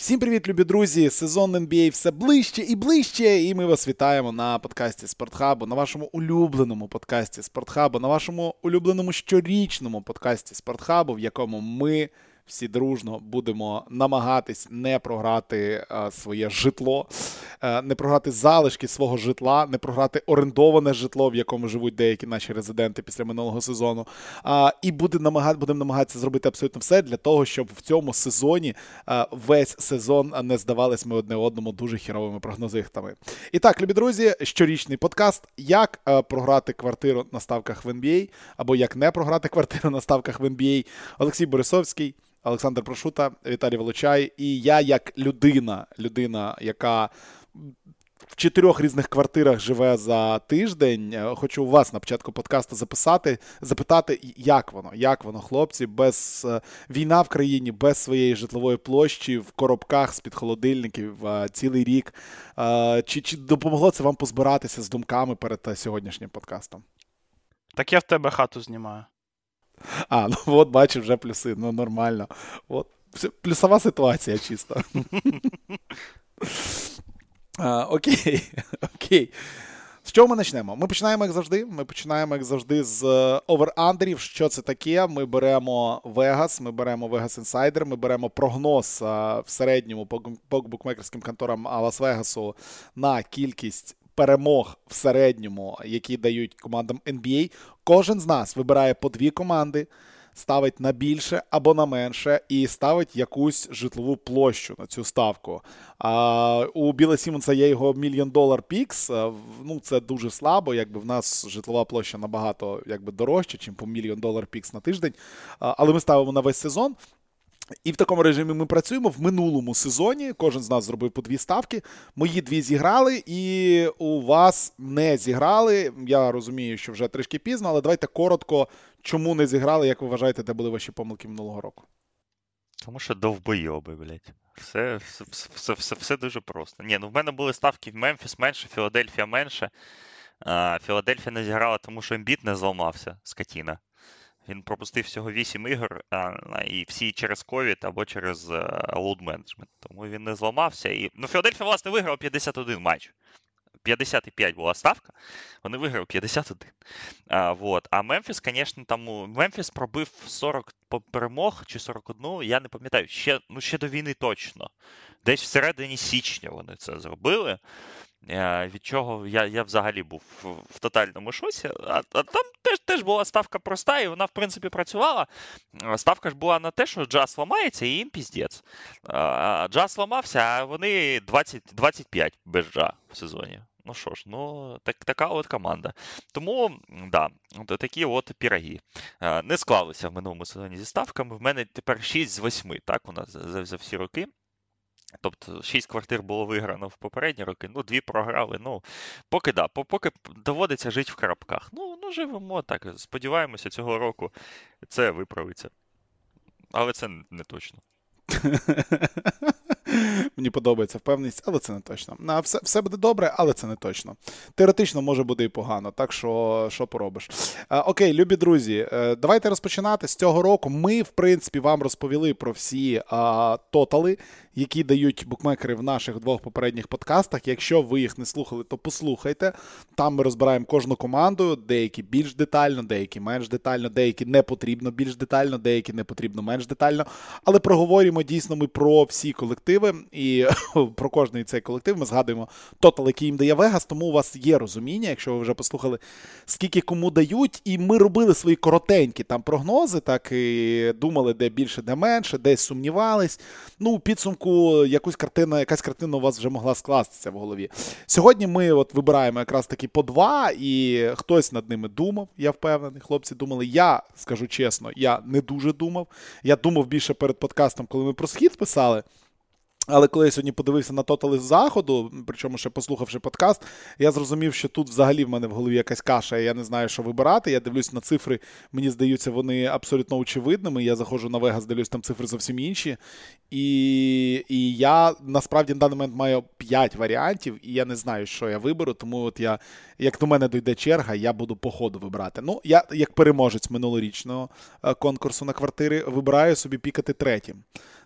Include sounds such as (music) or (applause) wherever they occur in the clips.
Всім привіт, любі друзі! Сезон NBA все ближче і ближче. І ми вас вітаємо на подкасті Спортхабу, на вашому улюбленому подкасті Спортхабу, на вашому улюбленому щорічному подкасті Спортхабу, в якому ми всі дружно будемо намагатись не програти своє житло, е, не програти залишки свого житла, не програти орендоване житло, в якому живуть деякі наші резиденти після минулого сезону. І будемо намагатися зробити абсолютно все для того, щоб в цьому сезоні весь сезон не здавались ми одне одному дуже хіровими прогнозихтами. І так, любі друзі, щорічний подкаст, як програти квартиру на ставках в NBA, або як не програти квартиру на ставках в NBA. Олексій Борисовський. Олександр Прошута, Віталій Волочай. І я, як людина, людина, яка в чотирьох різних квартирах живе за тиждень, е, хочу у вас на початку подкасту записати, запитати, як воно, як воно, хлопці, без е, війна в країні, без своєї житлової площі, в коробках з-під холодильників е, цілий рік. Чи, Чи допомогло це вам позбиратися з думками перед сьогоднішнім подкастом? Так я в тебе хату знімаю. А, ну (laughs) от бачу, вже плюси, ну нормально. От. Плюсова ситуація чисто. (laughs) а, Окей. (laughs) окей. З чого ми почнемо? Ми починаємо, як завжди. Ми починаємо, як завжди, з е, овер-андерів. Що це таке? Ми беремо Vegas, ми беремо Vegas Insider, ми беремо прогноз в середньому по букмекерським конторам Лас-Вегасу на кількість перемог в середньому, які дають командам NBA. Кожен з нас вибирає по дві команди, ставить на більше або на менше, і ставить якусь житлову площу на цю ставку. А У Біла Сімонса є його мільйон долар пікс. Ну, це дуже слабо. Якби в нас житлова площа набагато якби дорожча, ніж по мільйон долар пікс на тиждень. Але ми ставимо на весь сезон. І в такому режимі ми працюємо в минулому сезоні. Кожен з нас зробив по дві ставки. Мої дві зіграли, і у вас не зіграли. Я розумію, що вже трішки пізно, але давайте коротко, чому не зіграли, як ви вважаєте, де були ваші помилки минулого року? Тому що довбойоби, блядь. Все все, все, все, все дуже просто. Ні, ну в мене були ставки в Мемфіс менше, Філадельфія менше. А, Філадельфія не зіграла, тому що Ембіт не зламався, скотіна. Він пропустив всього 8 ігор, і всі через ковід або через load management. Тому він не зламався. І... Ну, Філадельфія, власне, виграв 51 матч. 55 була ставка, вони виграли 51. А вот. а Мемфіс, звісно, там Мемфіс пробив 40 перемог чи 41, я не пам'ятаю, ще ну, ще до війни точно. Десь всередині січня вони це зробили. Е, від чого я я взагалі був в, тотальному шоці. А, а там теж теж була ставка проста, і вона, в принципі, працювала. Ставка ж була на те, що джаз ламається, і їм піздець. Джаз ламався, а вони 20, 25 без джа в сезоні. Ну що ж, ну так, така от команда. Тому, да, такі от піроги. Не склалися в минулому сезоні зі ставками. В мене тепер 6 з 8, так, у нас за, за всі роки. Тобто 6 квартир було виграно в попередні роки, ну, дві програли. Ну, поки да, поки доводиться жити в крапках. Ну, ну живемо так. Сподіваємося, цього року це виправиться. Але це не точно. (laughs) Мені подобається впевненість, але це не точно. На все все буде добре, але це не точно. Теоретично може буде і погано, так що що поробиш. А, окей, любі друзі, е, давайте розпочинати з цього року. Ми, в принципі, вам розповіли про всі а, тотали, які дають букмекери в наших двох попередніх подкастах. Якщо ви їх не слухали, то послухайте. Там ми розбираємо кожну команду, деякі більш детально, деякі менш детально, деякі не потрібно більш детально, деякі не потрібно менш детально. Але проговорюємо дійсно ми про всі колективи. І (laughs) про кожний цей колектив ми згадуємо тотал, який їм дає Вегас, тому у вас є розуміння, якщо ви вже послухали, скільки кому дають. І ми робили свої коротенькі там прогнози, так і думали, де більше, де менше, десь сумнівались. Ну, у підсумку якусь картина, якась картина у вас вже могла скластися в голові. Сьогодні ми от вибираємо якраз таки по два, і хтось над ними думав, я впевнений. Хлопці думали. Я скажу чесно, я не дуже думав. Я думав більше перед подкастом, коли ми про схід писали. Але коли я сьогодні подивився на тотали з заходу, причому ще послухавши подкаст, я зрозумів, що тут взагалі в мене в голові якась каша, і я не знаю, що вибирати. Я дивлюсь на цифри, мені здаються, вони абсолютно очевидними. Я заходжу на Вегас, дивлюсь, там цифри зовсім інші. І і я насправді на даний момент маю 5 варіантів, і я не знаю, що я виберу. Тому от я, як до мене дойде черга, я буду по ходу вибирати. Ну, я, як переможець минулорічного е, конкурсу на квартири, вибираю собі пікати третім.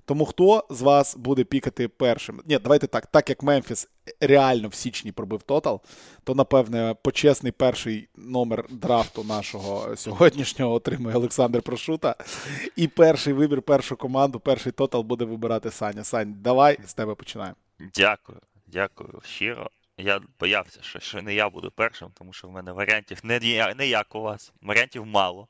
Тому хто з вас буде пікати першим? Ні, давайте так. Так як Мемфіс реально в січні пробив тотал, то напевне почесний перший номер драфту нашого сьогоднішнього отримує Олександр Прошута. І перший вибір, першу команду, перший тотал буде вибирати Саня. Сань, давай з тебе починаємо. Дякую, дякую щиро. Я боявся, що, що не я буду першим, тому що в мене варіантів не, не як у вас, варіантів мало.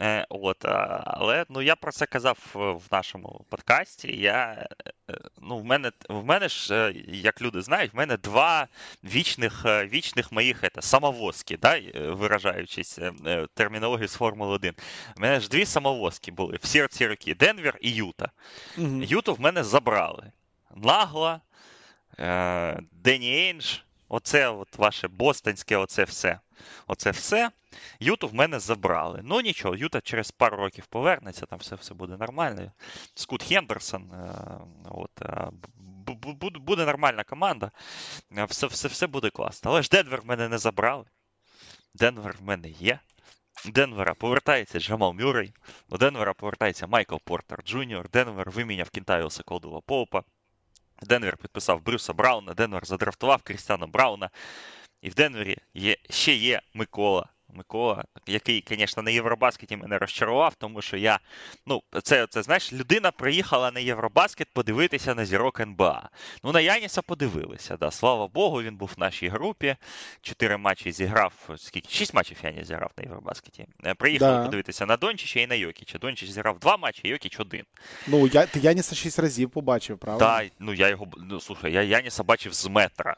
Е, от, але ну, я про це казав е, в нашому подкасті. Я, е, ну, в, мене, в мене ж, е, як люди знають, в мене два вічних, е, вічних моїх это, самовозки, да, е, виражаючись е, е, термінологією з Формули 1. У мене ж дві самовозки були всі ці роки: Денвер і Юта. Угу. Юту в мене забрали. Нагло, е, Дені Ейндж, оце от ваше бостонське, оце все. Оце все. Юту в мене забрали. Ну нічого, Юта через пару років повернеться, там все, все буде нормально. Скут Хендерсон, е, от, е, бу- бу- бу- буде нормальна команда, е, все, все, все буде класно. Але ж Денвер в мене не забрали. Денвер в мене є. Денвера повертається Джамал Мюррей, до Денвера повертається Майкл Портер Джуніор. Денвер виміняв Кентавіуса Колдвелла Поупа. Денвер підписав Брюса Брауна, Денвер задрафтував Крістіана Брауна. І в Денвері є, ще є Микола. Микола, який, звісно, на Євробаскеті мене розчарував, тому що я. Ну, це, це знаєш, людина приїхала на Євробаскет подивитися на зірок НБА. Ну, на Яніса подивилися. Да. Слава Богу, він був в нашій групі. Чотири матчі зіграв. Скільки? Шість матчів Яніс зіграв на Євробаскеті. Е, Приїхали Да. подивитися на Дончича і на Йокіча. Дончич зіграв два матчі, Йокіч один. Ну, я, ти Яніса шість разів побачив, правда? Та, ну я його. Ну, слухай, я Яніса бачив з метра.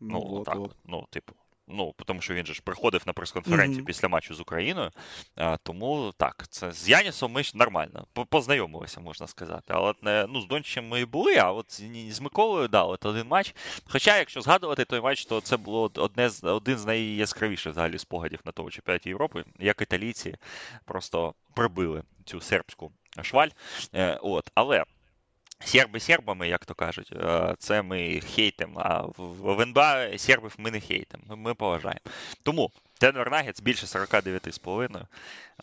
Ну, Ну, от, так, от. ну, типу. Ну, тому що він же ж приходив на прес-конференцію Мгм. після матчу з Україною. А, тому так, це з Янісом ми ж нормально познайомилися, можна сказати. Але не- ну, з Дончичем ми і були, а от з, з Миколою, да, от один матч. Хоча, якщо згадувати той матч, то це було одне з один з найяскравіших взагалі спогадів на тому чемпіонаті Європи, як італійці просто прибили цю сербську шваль. Е, от, але. Серби сербами, як то кажуть, е, це ми хейтимо, а в- НБА сербів ми не хейтимо, ми, поважаємо. Тому Денвер Нагетс більше 49,5.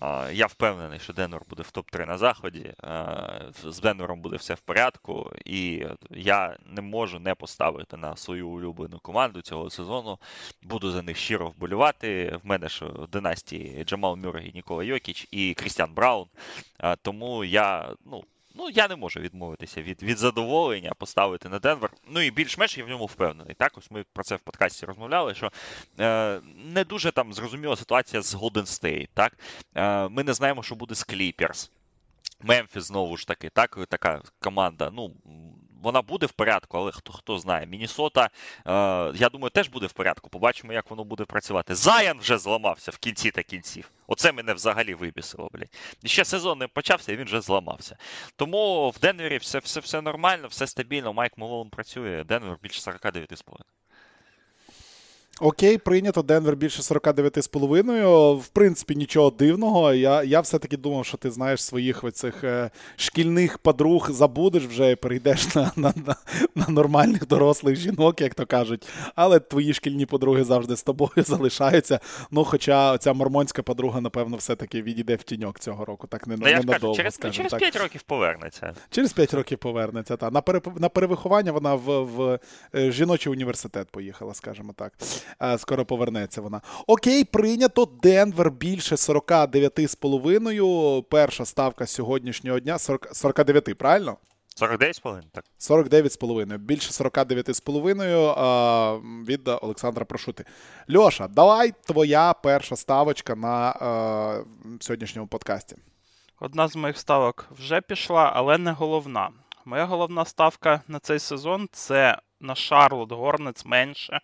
Е, Я впевнений, що Денвер буде в топ-3 на заході. Е, З Денвером буде все в порядку, і я не можу не поставити на свою улюблену команду цього сезону. Буду за них щиро вболівати. В мене ж в династії Джамал Мюррей, Нікола Йокіч і Крістіан Браун. Тому я, ну. Ну, я не можу відмовитися від, від задоволення поставити на Денвер. Ну і більш-менш я в ньому впевнений. Так, ось ми про це в подкасті розмовляли, що е, не дуже там зрозуміла ситуація з Golden State, так? Е, ми не знаємо, що буде з Clippers. Мемфіс знову ж таки, так, така команда. Ну, вона буде в порядку, але хто хто знає. Мінісота, е, я думаю, теж буде в порядку. Побачимо, як воно буде працювати. Заян вже зламався в кінці та кінців. Оце мене взагалі вибісило, блядь. І ще сезон не почався, і він вже зламався. Тому в Денвері все, все, все нормально, все стабільно. Майк Молон працює. Денвер більше 49,5. Окей, прийнято. Денвер більше 49,5. В принципі, нічого дивного. Я я все-таки думав, що ти знаєш своїх оцих е, шкільних подруг, забудеш вже і перейдеш на, на, на, на нормальних дорослих жінок, як то кажуть. Але твої шкільні подруги завжди з тобою (laughs) залишаються. Ну, хоча ця мормонська подруга, напевно, все-таки відійде в тіньок цього року. Так не, ж кажу, через, скажімо через так. 5 років повернеться. Через 5 років повернеться. Та. На, пере, на перевиховання вона в, в е, жіночий університет поїхала, скажімо так. Е, Скоро повернеться вона. Окей, прийнято. Денвер більше 49,5. Перша ставка сьогоднішнього дня 40, 49, правильно? 49,5? Так. 49,5. Більше 49,5 е, від Олександра Прошути. Льоша, давай твоя перша ставочка на е, сьогоднішньому подкасті. Одна з моїх ставок вже пішла, але не головна. Моя головна ставка на цей сезон це на Шарлот Горнец менше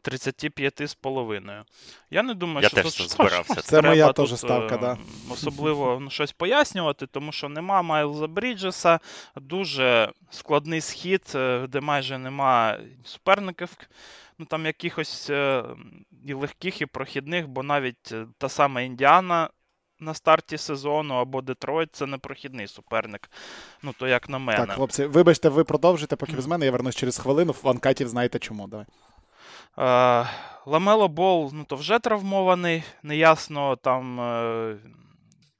35,5. Я не думаю, Я що теж тут це збирався. треба (laughs) Це моя теж ставка, е, да. Особливо ну, (laughs) щось пояснювати, тому що нема Майлза Бріджеса, дуже складний схід, е, де майже нема суперників, ну там якихось е, і легких, і прохідних, бо навіть та сама Індіана на старті сезону або Детройт це не прохідний суперник. Ну, то як на мене. Так, хлопці, вибачте, ви продовжите, поки без мене. Я вернусь через хвилину. В анкатів знаєте чому. Давай. Е, Ламело Бол ну, то вже травмований, неясно там е,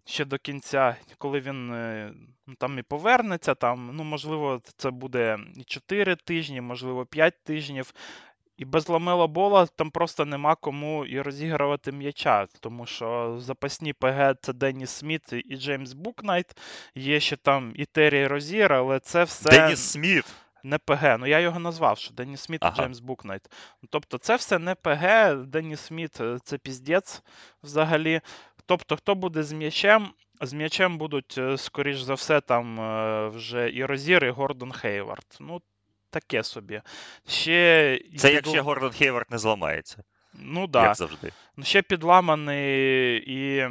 ще до кінця, коли він е, ну, там і повернеться. Там, ну, можливо, це буде і 4 тижні, можливо, 5 тижнів. І без Ламела Бола там просто нема кому і розігрувати м'яча, тому що запасні ПГ це Деніс Сміт і Джеймс Букнайт. Є ще там і Террі Розір, але це все. Деніс Сміт. Не ПГ, ну я його назвав, що Деніс Сміт Ага. і Джеймс Букнайт. Ну, Тобто це все не ПГ, Деніс Сміт е, це піздець взагалі. Тобто, хто буде з м'ячем? З м'ячем будуть, е, скоріш за все, там е, вже і Розір, і Гордон Хейвард. Ну, таке собі. Ще Це якщо Гордон Хейвард не зламається, Ну так. Да. як завжди. Ну, ще підламаний і.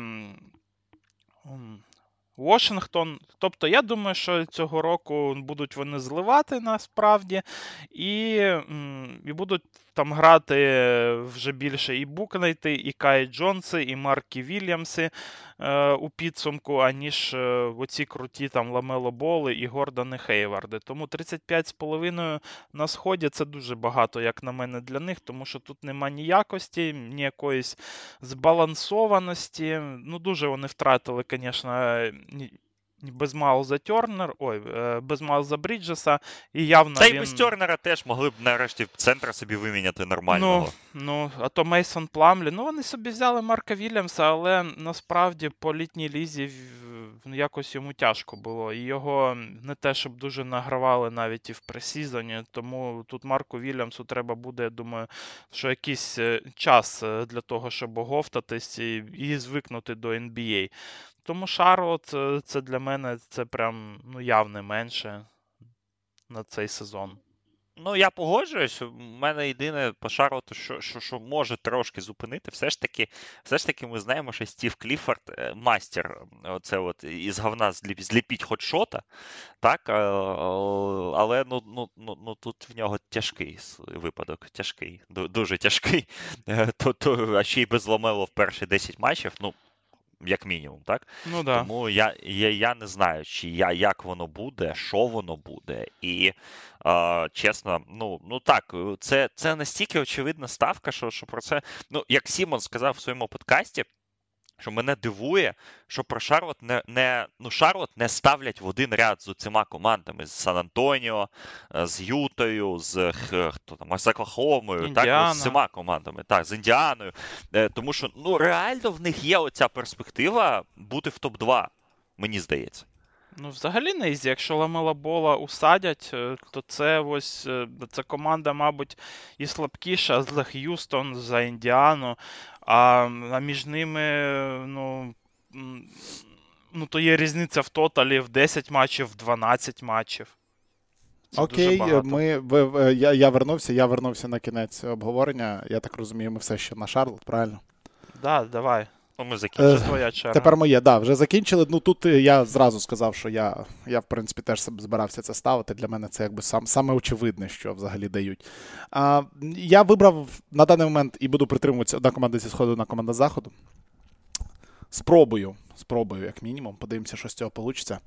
Вашингтон. Тобто, я думаю, що цього року будуть вони зливати насправді, і, і будуть там грати вже більше і Букнайти, і Кай Джонси, і Маркі Вільямси е, у підсумку, аніж е, оці круті там Ламело Боли і Гордони Хейварди. Тому 35,5 на сході це дуже багато, як на мене, для них, тому що тут нема ні якості, ні якоїсь збалансованості. Ну, дуже вони втратили, звісно, без Майлза Тернер, ой, е, без Майлза Бріджеса, і явно Та й він... без Тернера теж могли б нарешті центра собі виміняти нормального. Ну, ну, а то Мейсон Пламлі. Ну, вони собі взяли Марка Вільямса, але насправді по літній лізі якось йому тяжко було. І його не те, щоб дуже награвали навіть і в пресізоні. Тому тут Марку Вільямсу треба буде, я думаю, що якийсь е, час е, для того, щоб оговтатись і, і звикнути до NBA. Тому Шарлот е, це для мене це прям ну, явне менше на цей сезон. Ну, я погоджуюсь. У мене єдине по Шарлоту, що, що, що може трошки зупинити, все ж таки, все ж таки ми знаємо, що Стів Кліфорд е, мастер оце от із говна зліпіть хоч шота, так? е, Але ну, ну, ну, ну, тут в нього тяжкий випадок, тяжкий, дуже тяжкий. (laughs) Е, То, то, а ще й без Ламело в перші 10 матчів, ну, як мінімум, так? Ну да. Тому я, я, я не знаю, чи я, як воно буде, що воно буде. І е, чесно, ну, ну так, це, це настільки очевидна ставка, що, що про це. Ну, як Сімон сказав в своєму подкасті, що мене дивує, що про Шарлот не, не ну, Шарлот не ставлять в один ряд з цими командами з Сан Антоніо, е, з Ютою, з хто там, з Оклахомою, так, Індіана. з цими командами, так, з Індіаною. Е, Тому що ну, реально в них є оця перспектива бути в топ-2, мені здається. Ну, взагалі не easy. Якщо Ламела Бола усадять, е, то це ось е, ця команда, мабуть, і слабкіша за Х'юстон, за Індіану, а, а між ними, е, ну. Ну, то є різниця в тоталі в 10 матчів, в 12 матчів. Це Окей, ми, ви, ви- я, я вернувся, я вернувся на кінець обговорення. Я так розумію, ми все ще на Шарлот, правильно? Да, давай. Ну, ми Е, закінчили. Твоя черга. Тепер моє, да, вже закінчили. Ну тут е, я зразу сказав, що я, я в принципі, теж збирався це ставити. Для мене це якби сам, саме очевидне, що взагалі дають. А, я вибрав на даний момент і буду притримуватися одна команда зі сходу, одна команда з заходу. Спробую, спробую, як мінімум. Подивимося, що з цього вийде.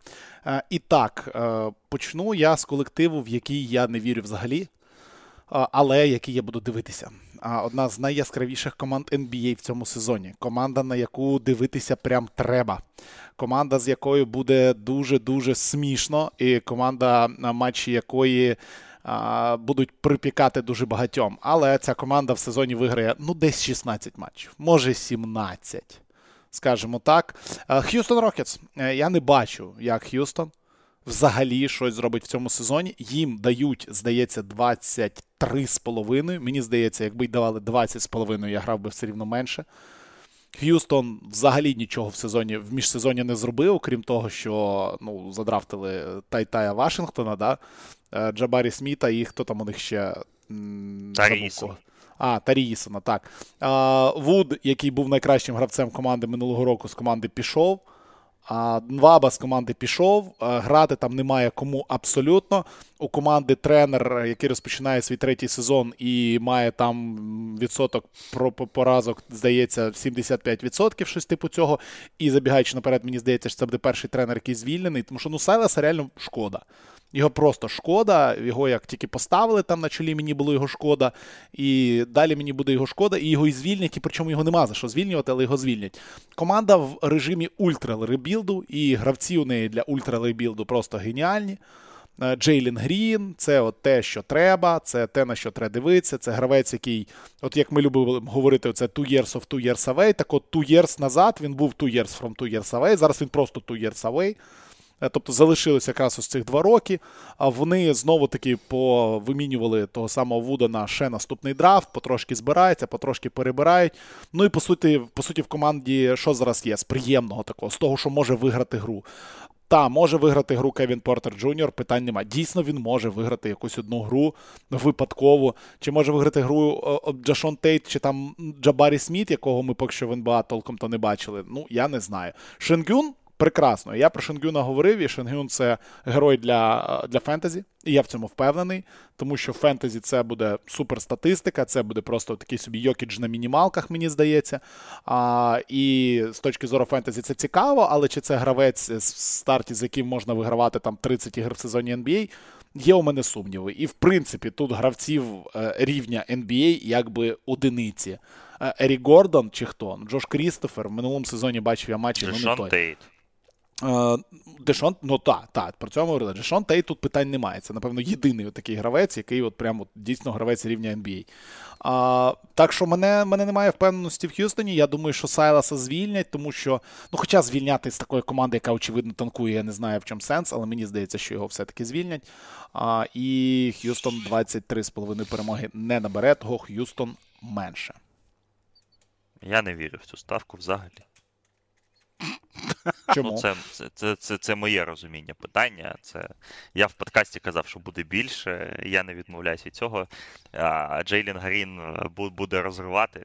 І так, е, почну я з колективу, в який я не вірю взагалі, але який я буду дивитися. Одна з найяскравіших команд NBA в цьому сезоні. Команда, на яку дивитися прям треба. Команда, з якою буде дуже-дуже смішно, і команда, матчі якої будуть припікати дуже багатьом. Але ця команда в сезоні виграє ну десь 16 матчів, може 17. Скажімо так. Х'юстон Рокетс. Я не бачу, як Х'юстон взагалі щось зробить в цьому сезоні. Їм дають, здається, 23,5. Мені здається, якби й давали 20,5, я грав би все рівно менше. Х'юстон взагалі нічого в сезоні в міжсезоні не зробив, крім того, що ну, задрафтили Тайтая Вашингтона, да? е, Джабарі Сміта і хто там у них ще. м, Тарі Ісон. А, Тарі Ісона, так. А, Вуд, який був найкращим гравцем команди минулого року, з команди пішов. А Нваба з команди пішов. Грати там немає кому абсолютно. У команди тренер, який розпочинає свій третій сезон і має там відсоток про поразок, здається, 75%, щось типу цього. І забігаючи наперед, мені здається, що це буде перший тренер, який звільнений. Тому що ну Сайласа реально шкода. Його просто шкода. Його як тільки поставили там на чолі, мені було його шкода. І далі мені буде його шкода, і його і звільнять, і причому його нема за що звільнювати, але його звільнять. Команда в режимі ultra rebuild у, і гравці у неї для ultra rebuild у просто геніальні. Е, Джейлін Грін, це от те, що треба, це те, на що треба дивитися. Це гравець, який, от як ми любимо говорити, це two years of two years away. Так от two years назад він був two years from two years away, зараз він просто two years away. Е, тобто залишилися якраз ось цих два роки. А вони знову таки повимінювали того самого Вуда на ще наступний драфт, потрошки збираються, потрошки перебирають. Ну і по суті, по суті, в команді що зараз є? З приємного такого, з того, що може виграти гру. Та, може виграти гру Кевін Портер Джуніор, питань нема. Дійсно, він може виграти якусь одну гру випадково. Чи може виграти гру Джашон Тейт, чи там Джабарі Сміт, якого ми поки що в НБА толком то не бачили. Ну, я не знаю. Шенгюн прекрасно. Я про Шенгюна говорив, і Шенгюн це герой для для fantasy, і я в цьому впевнений, тому що в fantasy це буде суперстатистика, це буде просто такий собі Йокіч на мінімалках, мені здається. А, І з точки зору фентезі це цікаво, але чи це гравець в старті, з яким можна вигравати там 30 ігр в сезоні NBA, Є у мене сумніви. І в принципі тут гравців е, рівня NBA якби одиниці. Е, Ері Гордон чи хто? Джош Крістофер в минулому сезоні бачив я матчі. ну, не той. Е, Дешон, ну так, так, про цьому говорили. Дешон Тей тут питань немає. Це, напевно, єдиний такий гравець, який от прямо дійсно гравець рівня NBA. А, Так що мене мене немає впевненості в Х'юстоні. Я думаю, що Сайласа звільнять, тому що, ну, хоча звільняти з такої команди, яка, очевидно, танкує, я не знаю в чому сенс, але мені здається, що його все-таки звільнять. А, І Х'юстон 23,5 перемоги не набере, того Х'юстон менше. Я не вірю в цю ставку взагалі. Чому? Ну, це, це, це, це, це моє розуміння питання. Це Я в подкасті казав, що буде більше. Я не відмовляюся від цього. А, Джейлін Грін е, буде розривати.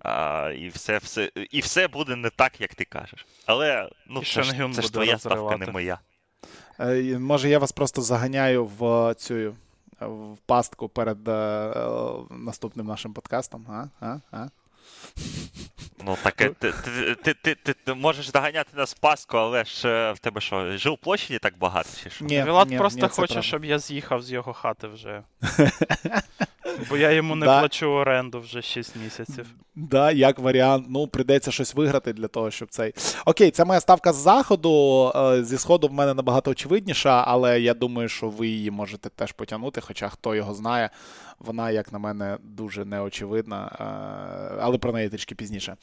А, І все все, і все буде не так, як ти кажеш. Але ну, це, ж, це ж твоя розривати. ставка, не моя. Е, може, я вас просто заганяю в цю в пастку перед е, наступним нашим подкастом. А? А? А? Ну, таке, ти, ти, ти, ти, ти можеш доганяти на Спаску, але ж е, в тебе що, жив площаді так багато? чи що? Ні, Вілат просто ні, хоче, щоб я з'їхав з його хати вже. (laughs) Бо я йому не да. плачу оренду вже 6 місяців. Да, як варіант. Ну, прийдеться щось виграти для того, щоб цей. Окей, це моя ставка з заходу. Е, зі сходу в мене набагато очевидніша, але я думаю, що ви її можете теж потягнути, хоча хто його знає. Вона, як на мене, дуже неочевидна, е, але про неї трішки пізніше.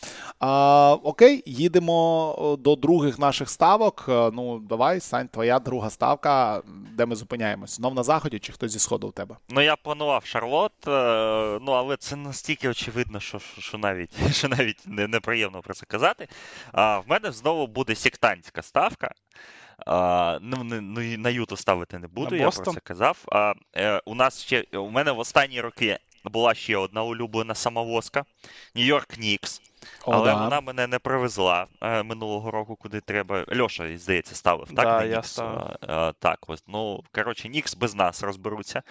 Окей, їдемо до других наших ставок. Е, ну, давай, Сань, твоя друга ставка, де ми зупиняємось? Знов на заході чи хтось зі сходу у тебе? Ну, я планував Шарлот, е, ну але це настільки очевидно, що що навіть що навіть (laughs) неприємно про це казати. А в мене знову буде сектантська ставка. А, ну, ну, На Юту ставити не буду, я про це казав. А, е, У нас ще у мене в останні роки була ще одна улюблена самовозка Нью-Йорк Нікс. Але да. вона мене не привезла е, минулого року, куди треба. Льоша, здається, ставив, так? Да, я ставив. Е, так, ось. Ну, коротше, Нікс без нас розберуться.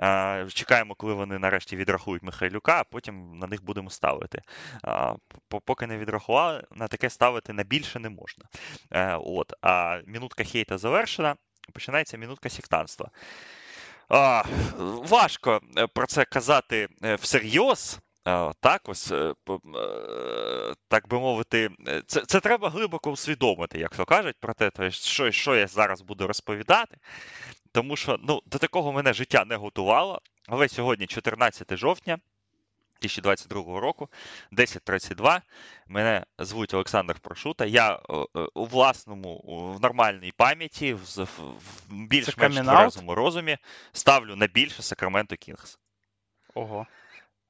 Е, чекаємо, коли вони нарешті відрахують Михайлюка, а потім на них будемо ставити. Е, поки не відрахували, на таке ставити на більше не можна. Е, от. А минутка хейта завершена, починається минутка сектанства. А, Важко е, про це казати е, всерйоз. Так, ось, е, так би мовити, це це треба глибоко усвідомити, як то кажуть, про те, що що я зараз буду розповідати. Тому що ну, до такого мене життя не готувало. Але сьогодні, 14 жовтня, 2022 року, 10.32. Мене звуть Олександр Прошута. Я е, е, у власному, в нормальній пам'яті, в, в більш-менш тверезому розумі ставлю на більше Сакраменто Кінгс. Ого.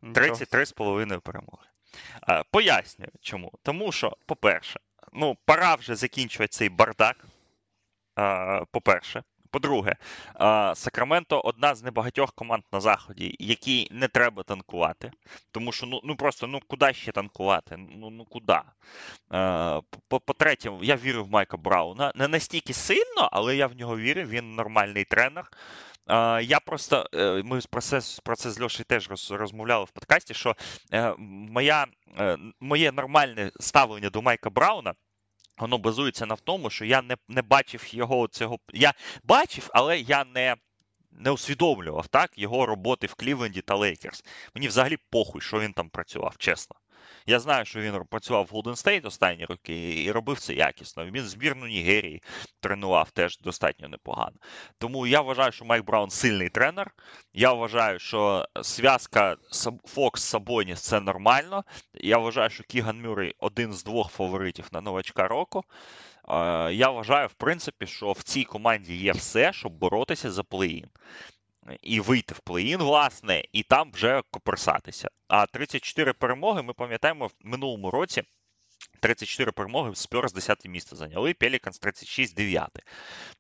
33,5 перемоги. Пояснюю, чому. Тому що, по-перше, ну, пора вже закінчувати цей бардак. По-перше, по-друге, Сакраменто одна з небагатьох команд на заході, якій не треба танкувати. Тому що ну ну просто ну куди ще танкувати? Ну ну куди? По-третє, я вірю в Майка Брауна. Не настільки сильно, але я в нього вірю. Він нормальний тренер. Я просто е, ми про це про це з Льошею теж розмовляли в подкасті. Що е, моя, е, моє нормальне ставлення до Майка Брауна воно базується на тому, що я не не бачив його цього. Я бачив, але я не не усвідомлював так, його роботи в Клівленді та Лейкерс. Мені взагалі похуй, що він там працював, чесно. Я знаю, що він працював в Golden State останні роки і робив це якісно. Він збірну Нігерії тренував теж достатньо непогано. Тому я вважаю, що Майк Браун сильний тренер. Я вважаю, що зв'язка Фокс Сабоніс це нормально. Я вважаю, що Кіган Мюррей один з двох фаворитів на новачка року. Я вважаю, в принципі, що в цій команді є все, щоб боротися за плей-ін і вийти в play-in, власне, і там вже колупатися. А 34 перемоги ми пам'ятаємо в минулому році. 34 перемоги Сперс 10 місце зайняли, Пеліканс 36 9.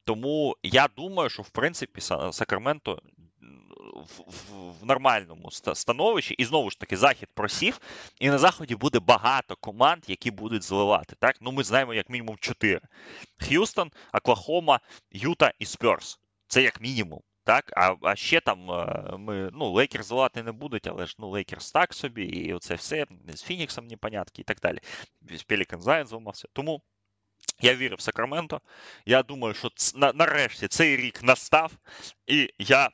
Тому я думаю, що в принципі Сакраменто в, в, в нормальному становищі, і знову ж таки, захід просів, і на заході буде багато команд, які будуть зливати. Так? Ну, ми знаємо як мінімум 4. Х'юстон, Оклахома, Юта і Спьорс. Це як мінімум. Так, а а ще там е, ми ну, Лейкерс зливати не будуть, але ж ну, Лейкерс так собі, і оце все з Фініксом непонятки і так далі. Пелікан Зайон зламався. Тому я вірю в Сакраменто. Я думаю, що ц, на, нарешті цей рік настав, і я е,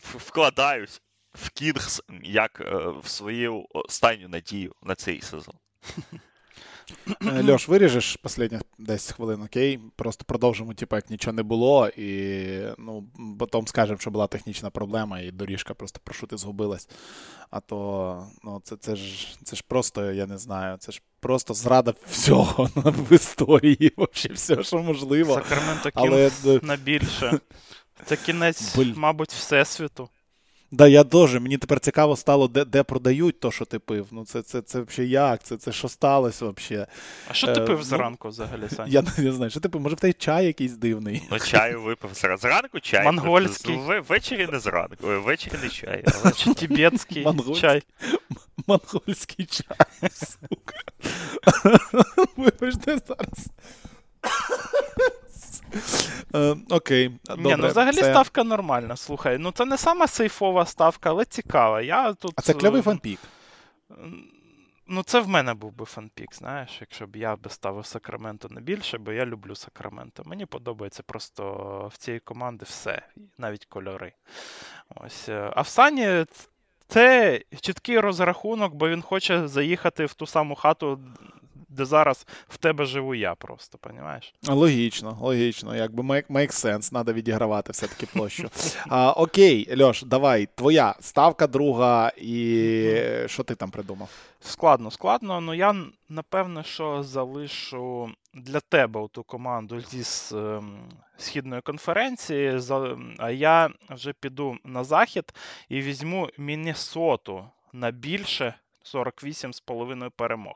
вкладаюсь в Кінгс як е, в свою останню надію на цей сезон. (laughs) Е, Льош, виріжеш останні 10 хвилин, окей? Просто продовжимо, типу, як нічого не було, і ну, потім скажемо, що була технічна проблема, і доріжка просто прошути згубилась. А то ну, це це, ж це ж просто, я не знаю, це ж просто зрада всього (laughs) в історії, взагалі все, що можливо. Сакраменто Але... на більше. Це кінець, Буль... мабуть, Всесвіту. Да, я дуже. Мені тепер цікаво стало, де де продають то, що ти пив. Ну, це це, це взагалі як? Це це що сталося взагалі? А що ти е, пив зранку взагалі, Саня? Я не знаю, що ти пив? Може в тебе чай якийсь дивний? Ну, чаю випив зранку чай. Монгольський. Ввечері не зранку, ввечері не чай. (laughs) Тібетський чай. Монгольський чай, сука. (laughs) Вибачте зараз. Е, окей. добре. Ні, ну взагалі це... ставка нормальна. Слухай. Ну це не сама сейфова ставка, але цікава. Я тут... А це кльовий е, fun pick. Ну, це в мене був би fun pick, знаєш, якщо б я би ставив Сакраменто на більше, бо я люблю Сакраменто. Мені подобається просто в цій команді все, навіть кольори. Ось. Е, а в Сані це чіткий розрахунок, бо він хоче заїхати в ту саму хату, де зараз в тебе живу я просто, розумієш? Логічно, логічно. Якби make, make sense, треба відігравати все-таки площу. А, Окей, Льош, давай, твоя ставка друга, і що ти там придумав? Складно, складно, ну я напевне, що залишу для тебе ту команду зі е, східної конференції, а я вже піду на захід і візьму Міннесоту на більше 48,5 перемог.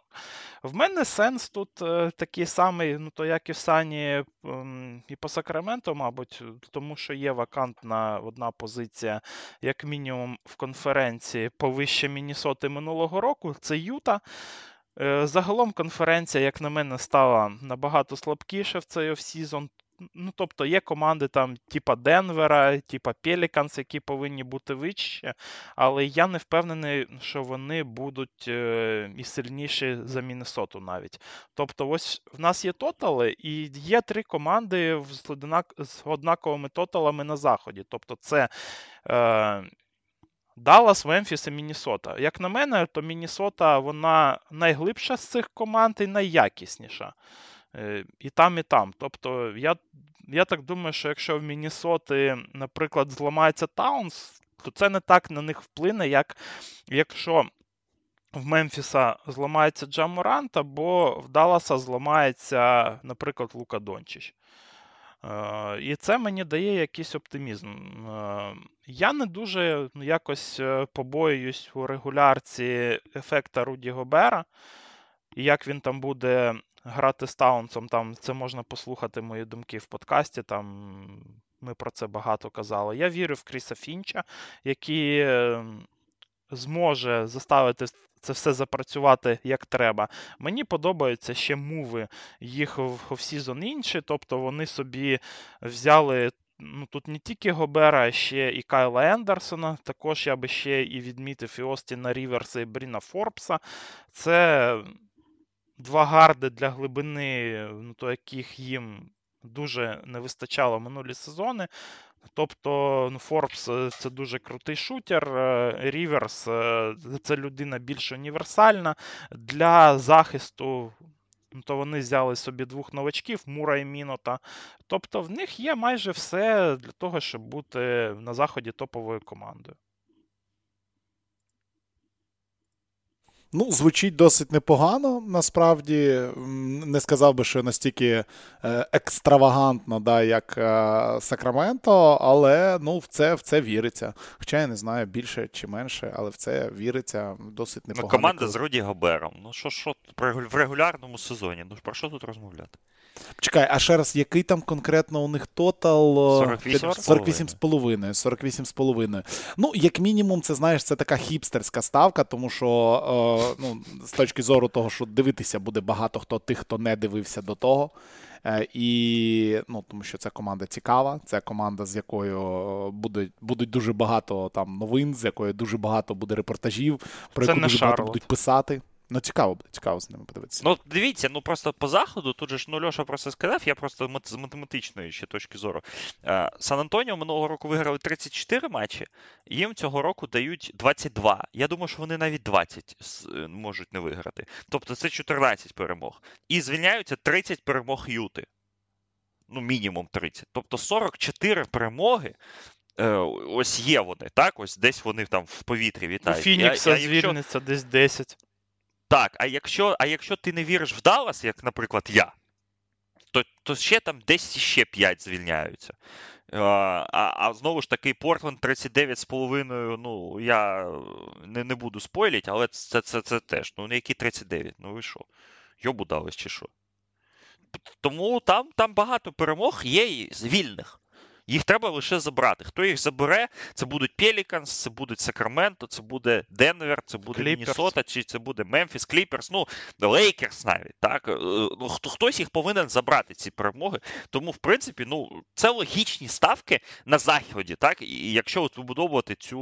В мене сенс тут е, такий самий, ну то як і в Сані ем, і по Сакраменто, мабуть, тому що є вакантна одна позиція, як мінімум, в конференції повище Мінісоти минулого року. Це Юта. Е, загалом конференція, як на мене, стала набагато слабкіше в цей offseason. Ну, тобто є команди там, типа Денвера, типа Пеліканс, які повинні бути вище, але я не впевнений, що вони будуть е, і сильніші за Міннесоту навіть. Тобто, ось в нас є тотали, і є три команди з однаковими тоталами на заході. Тобто, це. Е, Даллас, Мемфіс і Міннесота. Як на мене, то Міннесота вона найглибша з цих команд і найякісніша. Е, і там, і там. Тобто, я я так думаю, що якщо в Міннесоти, наприклад, зламається Таунс, то це не так на них вплине, як якщо в Мемфіса зламається Джамурант, або в Далласа зламається, наприклад, Лука Дончич. Е, і це мені дає якийсь оптимізм. Е, я не дуже якось побоююсь у регулярці ефекта Руді Гобера, і як він там буде грати з Таунсом, там це можна послухати мої думки в подкасті. Там ми про це багато казали. Я вірю в Кріса Фінча, який ем, зможе заставити. Це все запрацювати як треба. Мені подобаються ще муви їх в offseason інші, тобто вони собі взяли ну, тут не тільки Гобера, а ще і Кайла Ендерсона. Також я би ще і відмітив і Остіна Ріверса і Бріна Форбса. Це два гарди для глибини, ну, то яких їм дуже не вистачало минулі сезони. Тобто, ну, Форбс це дуже крутий шутер. Ріверс це людина більш універсальна. Для захисту Ну, то вони взяли собі двох новачків, Мура і Мінота. Тобто в них є майже все для того, щоб бути на заході топовою командою. Ну, звучить досить непогано, насправді. Не сказав би, що настільки е, екстравагантно, да, як е, Сакраменто, але ну, в це в це віриться. Хоча я не знаю більше чи менше, але в це віриться досить непогано. Ну, команда з Руді Габером. Ну, що, що в регулярному сезоні? Ну, про що тут розмовляти? Чекай, а ще раз, який там конкретно у них тотал? 48,5. 48,5. Ну, як мінімум, це знаєш, це така хіпстерська ставка, тому що е, ну, з точки зору того, що дивитися буде багато хто тих, хто не дивився до того. Е, і ну, тому що це команда цікава, це команда, з якою будуть будуть дуже багато там новин, з якою дуже багато буде репортажів, про це яку дуже Шарлот. багато будуть писати. Ну, цікаво буде, цікаво з ними подивитися. Ну, дивіться, ну просто по заходу, тут же ж ну, Льоша просто сказав, я просто з математичної ще точки зору. Е, Сан Антоніо минулого року виграли 34 матчі, їм цього року дають 22. Я думаю, що вони навіть 20 е, можуть не виграти. Тобто це 14 перемог. І звільняються 30 перемог Юти. Ну, мінімум 30. Тобто 44 перемоги. Е, ось є вони, так? Ось десь вони там в повітрі вітають. У Фінікса звільниться якщо... десь 10. Так, а якщо а якщо ти не віриш в Даллас, як, наприклад, я, то то ще там десь ще 5 звільняються. А а знову ж таки, Портленд 39,5. Ну, я не не буду спойлити, але це це, це теж. Ну, які 39? Ну ви що? Йобу дались чи що? Тому там там багато перемог є і вільних. Їх треба лише забрати. Хто їх забере, це будуть Пеліканс, це будуть Сакраменто, це буде Денвер, це буде Міннесота, чи це буде Мемфіс, Кліперс, ну Лейкерс навіть. так. Е, ну, Хтось їх повинен забрати, ці перемоги. Тому, в принципі, ну, це логічні ставки на заході. так. І якщо от вибудовувати цю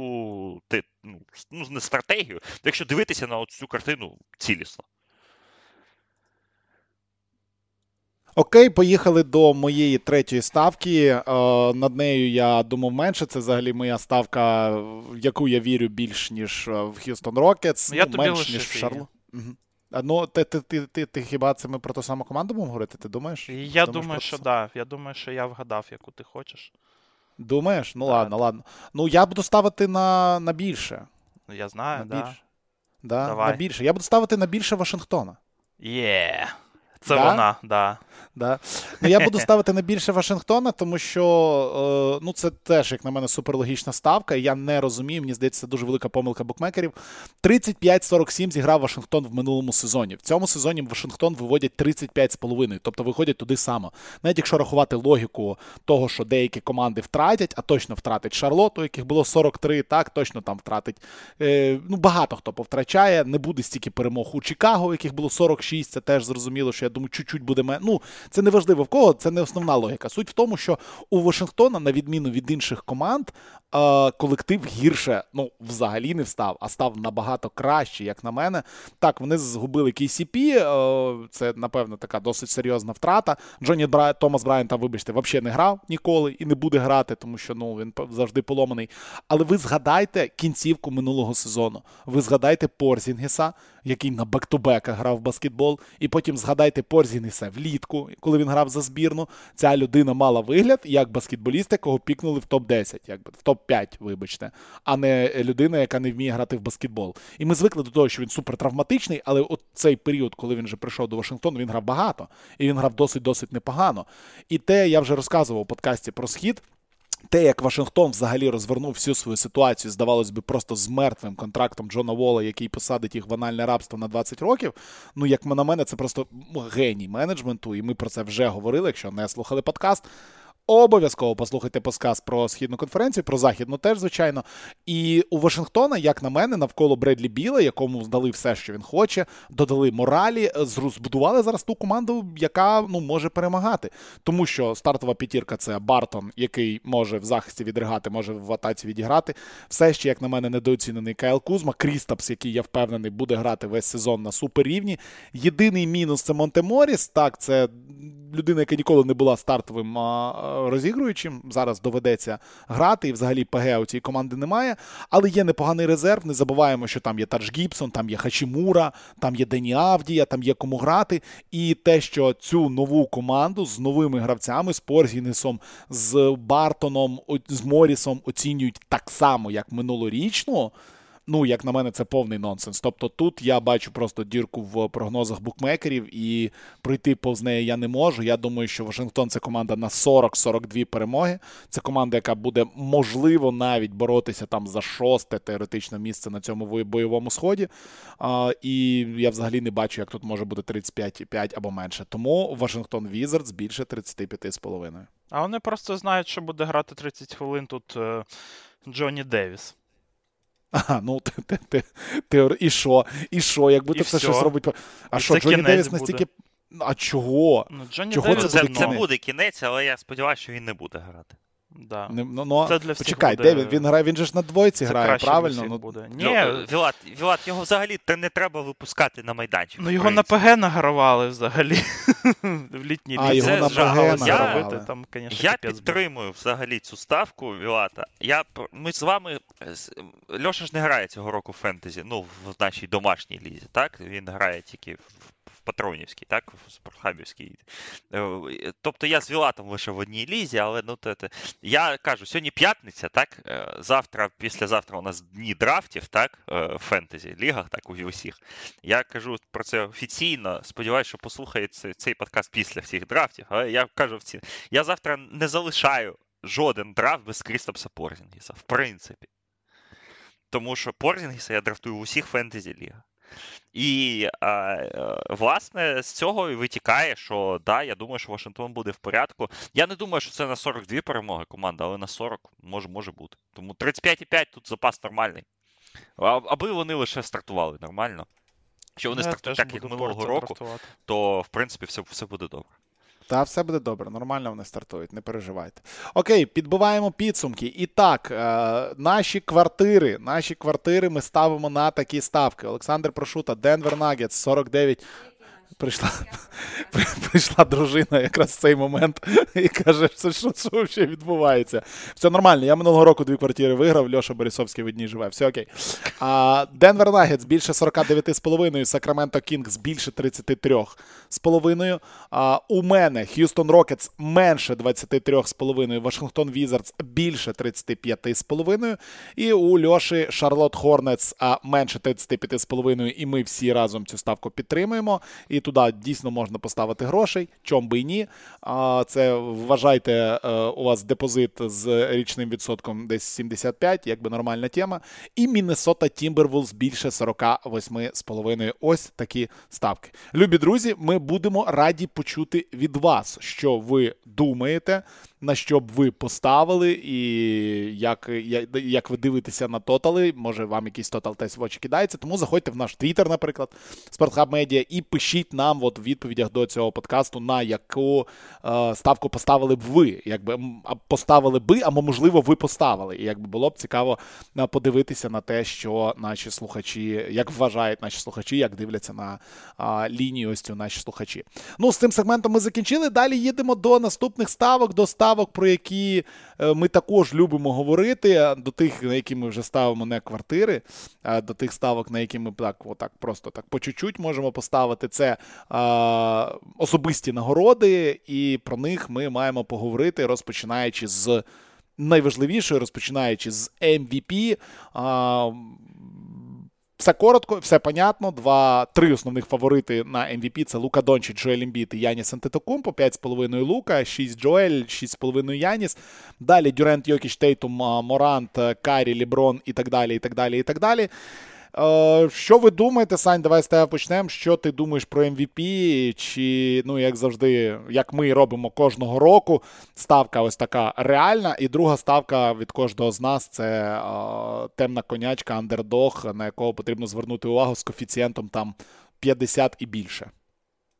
ну, ну, не стратегію, то якщо дивитися на цю картину цілісно. Окей, поїхали до моєї третьої ставки. Е, над нею я думав менше. Це взагалі моя ставка, в яку я вірю більш, ніж е, в Х'юстон Рокетс. Ну, менш, ніж в Шарло. Ну, ти, ти, ти, ти, ти хіба це ми про ту саму команду будемо говорити? Ти думаєш? Я думаєш думаю, що так. Да. Я думаю, що я вгадав, яку ти хочеш. Думаєш? Ну да, ладно, да. ладно. Ну, я буду ставити на на більше. Ну, я знаю, на да. більше. Да, На більше. Я буду ставити на більше Вашингтона. Є. Yeah. Це да? вона, да. Да. Ну, Я буду ставити на більше Вашингтона, тому що е, ну, це теж, як на мене, суперлогічна ставка. І я не розумію, мені здається, це дуже велика помилка букмекерів. 35-47 зіграв Вашингтон в минулому сезоні. В цьому сезоні Вашингтон виводять 35,5, тобто виходять туди само. Навіть якщо рахувати логіку того, що деякі команди втратять, а точно втратить Шарлоту, яких було 43, так, точно там втратить. Е, ну, Багато хто повтрачає, не буде стільки перемог у Чикаго, яких було 46, це теж зрозуміло, що я думаю, чуть-чуть буде. Ну, це не важливо в кого, це не основна логіка. Суть в тому, що у Вашингтона, на відміну від інших команд, колектив гірше ну, взагалі не встав, а став набагато краще, як на мене. Так, вони згубили KCP, це, напевно, така досить серйозна втрата. Джоні Бра... Томас Брайан там, вибачте, взагалі не грав ніколи і не буде грати, тому що ну, він завжди поломаний. Але ви згадайте кінцівку минулого сезону. Ви згадайте Порзінгеса, який на бек-ту-беках грав в баскетбол, і потім згадайте Порзінгеса влітку, коли він грав за збірну. Ця людина мала вигляд як баскетболіст, якого пікнули в топ-10, якби в топ-5, вибачте, а не людина, яка не вміє грати в баскетбол. І ми звикли до того, що він супертравматичний, але от цей період, коли він вже прийшов до Вашингтону, він грав багато, і він грав досить-досить непогано. І те я вже розказував у подкасті про схід. Те, як Вашингтон взагалі розвернув всю свою ситуацію, здавалось би, просто з мертвим контрактом Джона Вола, який посадить їх в анальне рабство на 20 років. Ну, як на мене, це просто ну, геній менеджменту, і ми про це вже говорили, якщо не слухали подкаст. Обов'язково послухайте посказ про східну конференцію, про західну теж, звичайно. І у Вашингтона, як на мене, навколо Бредлі Біла, якому здали все, що він хоче, додали моралі, збудували зараз ту команду, яка ну може перемагати. Тому що стартова п'ятірка це Бартон, який може в захисті відригати, може в атаці відіграти. Все ще, як на мене, недооцінений Кайл Кузма, Крістапс, який я впевнений, буде грати весь сезон на суперрівні. Єдиний мінус це Монтеморіс. Так, це людина, яка ніколи не була стартовим розігруючим. Зараз доведеться грати, і взагалі ПГ у цій команди немає. Але є непоганий резерв. Не забуваємо, що там є Тадж Гібсон, там є Хачімура, там є Дені Авдія, там є кому грати. І те, що цю нову команду з новими гравцями, з Порзінесом, з Бартоном, з Морісом оцінюють так само, як минулорічну ну, як на мене, це повний нонсенс. Тобто тут я бачу просто дірку в прогнозах букмекерів, і пройти повз неї я не можу. Я думаю, що Вашингтон це команда на 40-42 перемоги. Це команда, яка буде можливо навіть боротися там за шосте теоретичне місце на цьому бойовому сході. А, І я взагалі не бачу, як тут може бути 35,5 або менше. Тому Вашингтон Візардс більше 35,5. А вони просто знають, що буде грати 30 хвилин тут е, Джонні Девіс. (laughs) Ага, ну ти, ти, ти, ти, і що? І що? Якби то це щось робить. А і що, Джонні Девіс настільки. А чого? Ну, Джонні Чого Девіс це, буде це буде кінець, але я сподіваюся, що він не буде грати. Да. Не, ну, ну, Це для Почекай, буде... де він? Він грає, він же ж на двойці Це грає, правильно? Ну, буде. Ні, ну, Вілат, Вілат, його взагалі не треба випускати на майданчик. Ну його на ПГ награвали взагалі (laughs) в літній лізі. А, його на ПГ награвали. Там, конечно, я підтримую взагалі цю ставку Вілата. Я, Ми з вами. Льоша ж не грає цього року в фентезі, ну, в нашій домашній лізі, так? Він грає тільки в Патронівський, так, Спортхабівський. Е, тобто я з Вілатом лише в одній лізі, але ну то, то, я кажу, сьогодні п'ятниця, так? Е, завтра, післязавтра у нас дні драфтів, так, е, в фентезі, лігах, так, у усіх. Я кажу про це офіційно. Сподіваюся, що послухається цей подкаст після всіх драфтів. Але я кажу. Я завтра не залишаю жоден драфт без Крістопса Порзінгіса, в принципі. Тому що Порзінгіса я драфтую в усіх фентезі лігах. І, е, власне, з цього і витікає, що да, я думаю, що Вашингтон буде в порядку. Я не думаю, що це на 42 перемоги команда, але на 40 може може бути. Тому 35,5 тут запас нормальний. Аби вони лише стартували нормально. Якщо вони стартують так, як минулого року, то в принципі все, все буде добре. Та все буде добре, нормально вони стартують, не переживайте. Окей, підбиваємо підсумки. І так, е, наші квартири. Наші квартири ми ставимо на такі ставки. Олександр Прошута, Денвер Нагетс, 49 прийшла (laughs) прийшла дружина якраз в цей момент і каже, що що, що взагалі відбувається. Все нормально. Я минулого року дві квартири виграв, Льоша Борисовський в одній живе. Все окей. А, Денвер Нагетс більше 49,5, Сакраменто Кінгс більше 33,5. А, У мене Х'юстон Рокетс менше 23,5, Вашингтон Візардс більше 35,5. І у Льоші Шарлот Хорнец менше 35,5. І ми всі разом цю ставку підтримуємо. І туди дійсно можна поставити грошей, чом би і ні. А це вважайте, е, у вас депозит з річним відсотком десь 75, якби нормальна тема. І Міннесота Тімбервулс більше 48,5. Ось такі ставки. Любі друзі, ми будемо раді почути від вас, що ви думаєте на що б ви поставили, і як як, ви дивитеся на тотали, може вам якийсь тотал теж в очі кидається. Тому заходьте в наш твіттер, наприклад, Спортхаб Медіа, і пишіть нам от в відповідях до цього подкасту, на яку е, ставку поставили б ви. Якби поставили би, або можливо, ви поставили. І якби було б цікаво е, подивитися на те, що наші слухачі, як вважають наші слухачі, як дивляться на е, лінію ось цю наші слухачі. Ну, з цим сегментом ми закінчили. Далі їдемо до наступних ставок, до ставок ставок, про які е, ми також любимо говорити, до тих, на які ми вже ставимо не квартири, а до тих ставок, на які ми так отак просто так по чуть-чуть можемо поставити. Це а, особисті нагороди, і про них ми маємо поговорити, розпочинаючи з. Найважливішою, розпочинаючи з MVP, а, все коротко, все понятно. Два, три основних фаворити на MVP це Лука Дончич, Джоель Ембіт і Яніс Антетокумпо. 5,5 Лука, 6 Джоель, 6,5 Яніс. Далі Дюрент, Йокіч, Тейтум, Морант, Карі, Ліброн і так далі. і так далі, і так далі. Е, Що ви думаєте, Сань? Давай з тебе почнемо. Що ти думаєш про MVP? Чи, ну, як завжди, як ми робимо кожного року, ставка ось така реальна, і друга ставка від кожного з нас це е, темна конячка, андердог, на якого потрібно звернути увагу з коефіцієнтом там 50 і більше.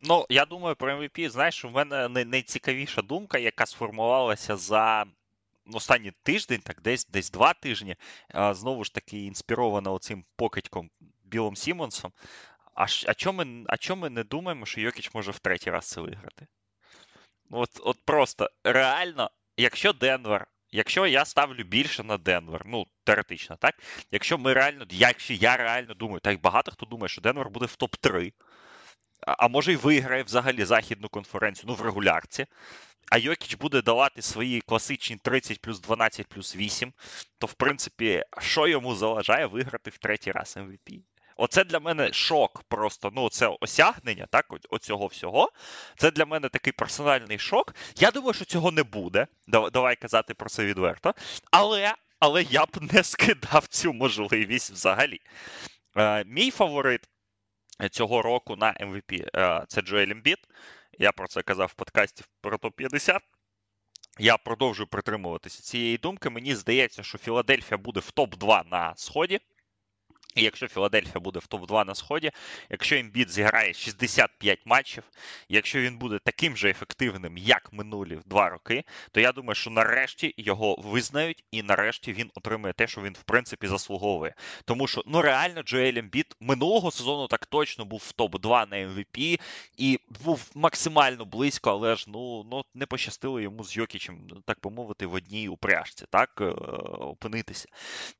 Ну, я думаю, про MVP, знаєш, у мене найцікавіша думка, яка сформувалася за останній тиждень, так десь десь два тижні, знову ж таки, інспірована оцим покидьком Білом Сімонсом. А а чому ми, а чому ми не думаємо, що Йокіч може в третій раз це виграти? От от просто реально, якщо Денвер, якщо я ставлю більше на Денвер, ну, теоретично, так? Якщо ми реально, якщо я реально думаю, так багато хто думає, що Денвер буде в топ-3, а, а може й виграє взагалі західну конференцію, ну, в регулярці а Йокіч буде давати свої класичні 30 плюс 12 плюс 8, то в принципі, що йому заважає виграти в третій раз MVP? Оце для мене шок просто. Ну, це осягнення, так, оцього всього. Це для мене такий персональний шок. Я думаю, що цього не буде. Давай казати про це відверто. Але але я б не скидав цю можливість взагалі. Е, Мій фаворит цього року на MVP е, це Джоель Ембіт. Я про це казав в подкасті про топ-50. Я продовжую притримуватися цієї думки. Мені здається, що Філадельфія буде в топ-2 на сході. І якщо Філадельфія буде в топ-2 на сході, якщо Ембіт зіграє 65 матчів, якщо він буде таким же ефективним, як минулі два роки, то я думаю, що нарешті його визнають, і нарешті він отримує те, що він в принципі заслуговує. Тому що ну реально Джоель Ембіт минулого сезону так точно був в топ-2 на MVP і був максимально близько, але ж ну ну не пощастило йому з Йокічем, так би мовити, в одній упряжці, так е, опинитися.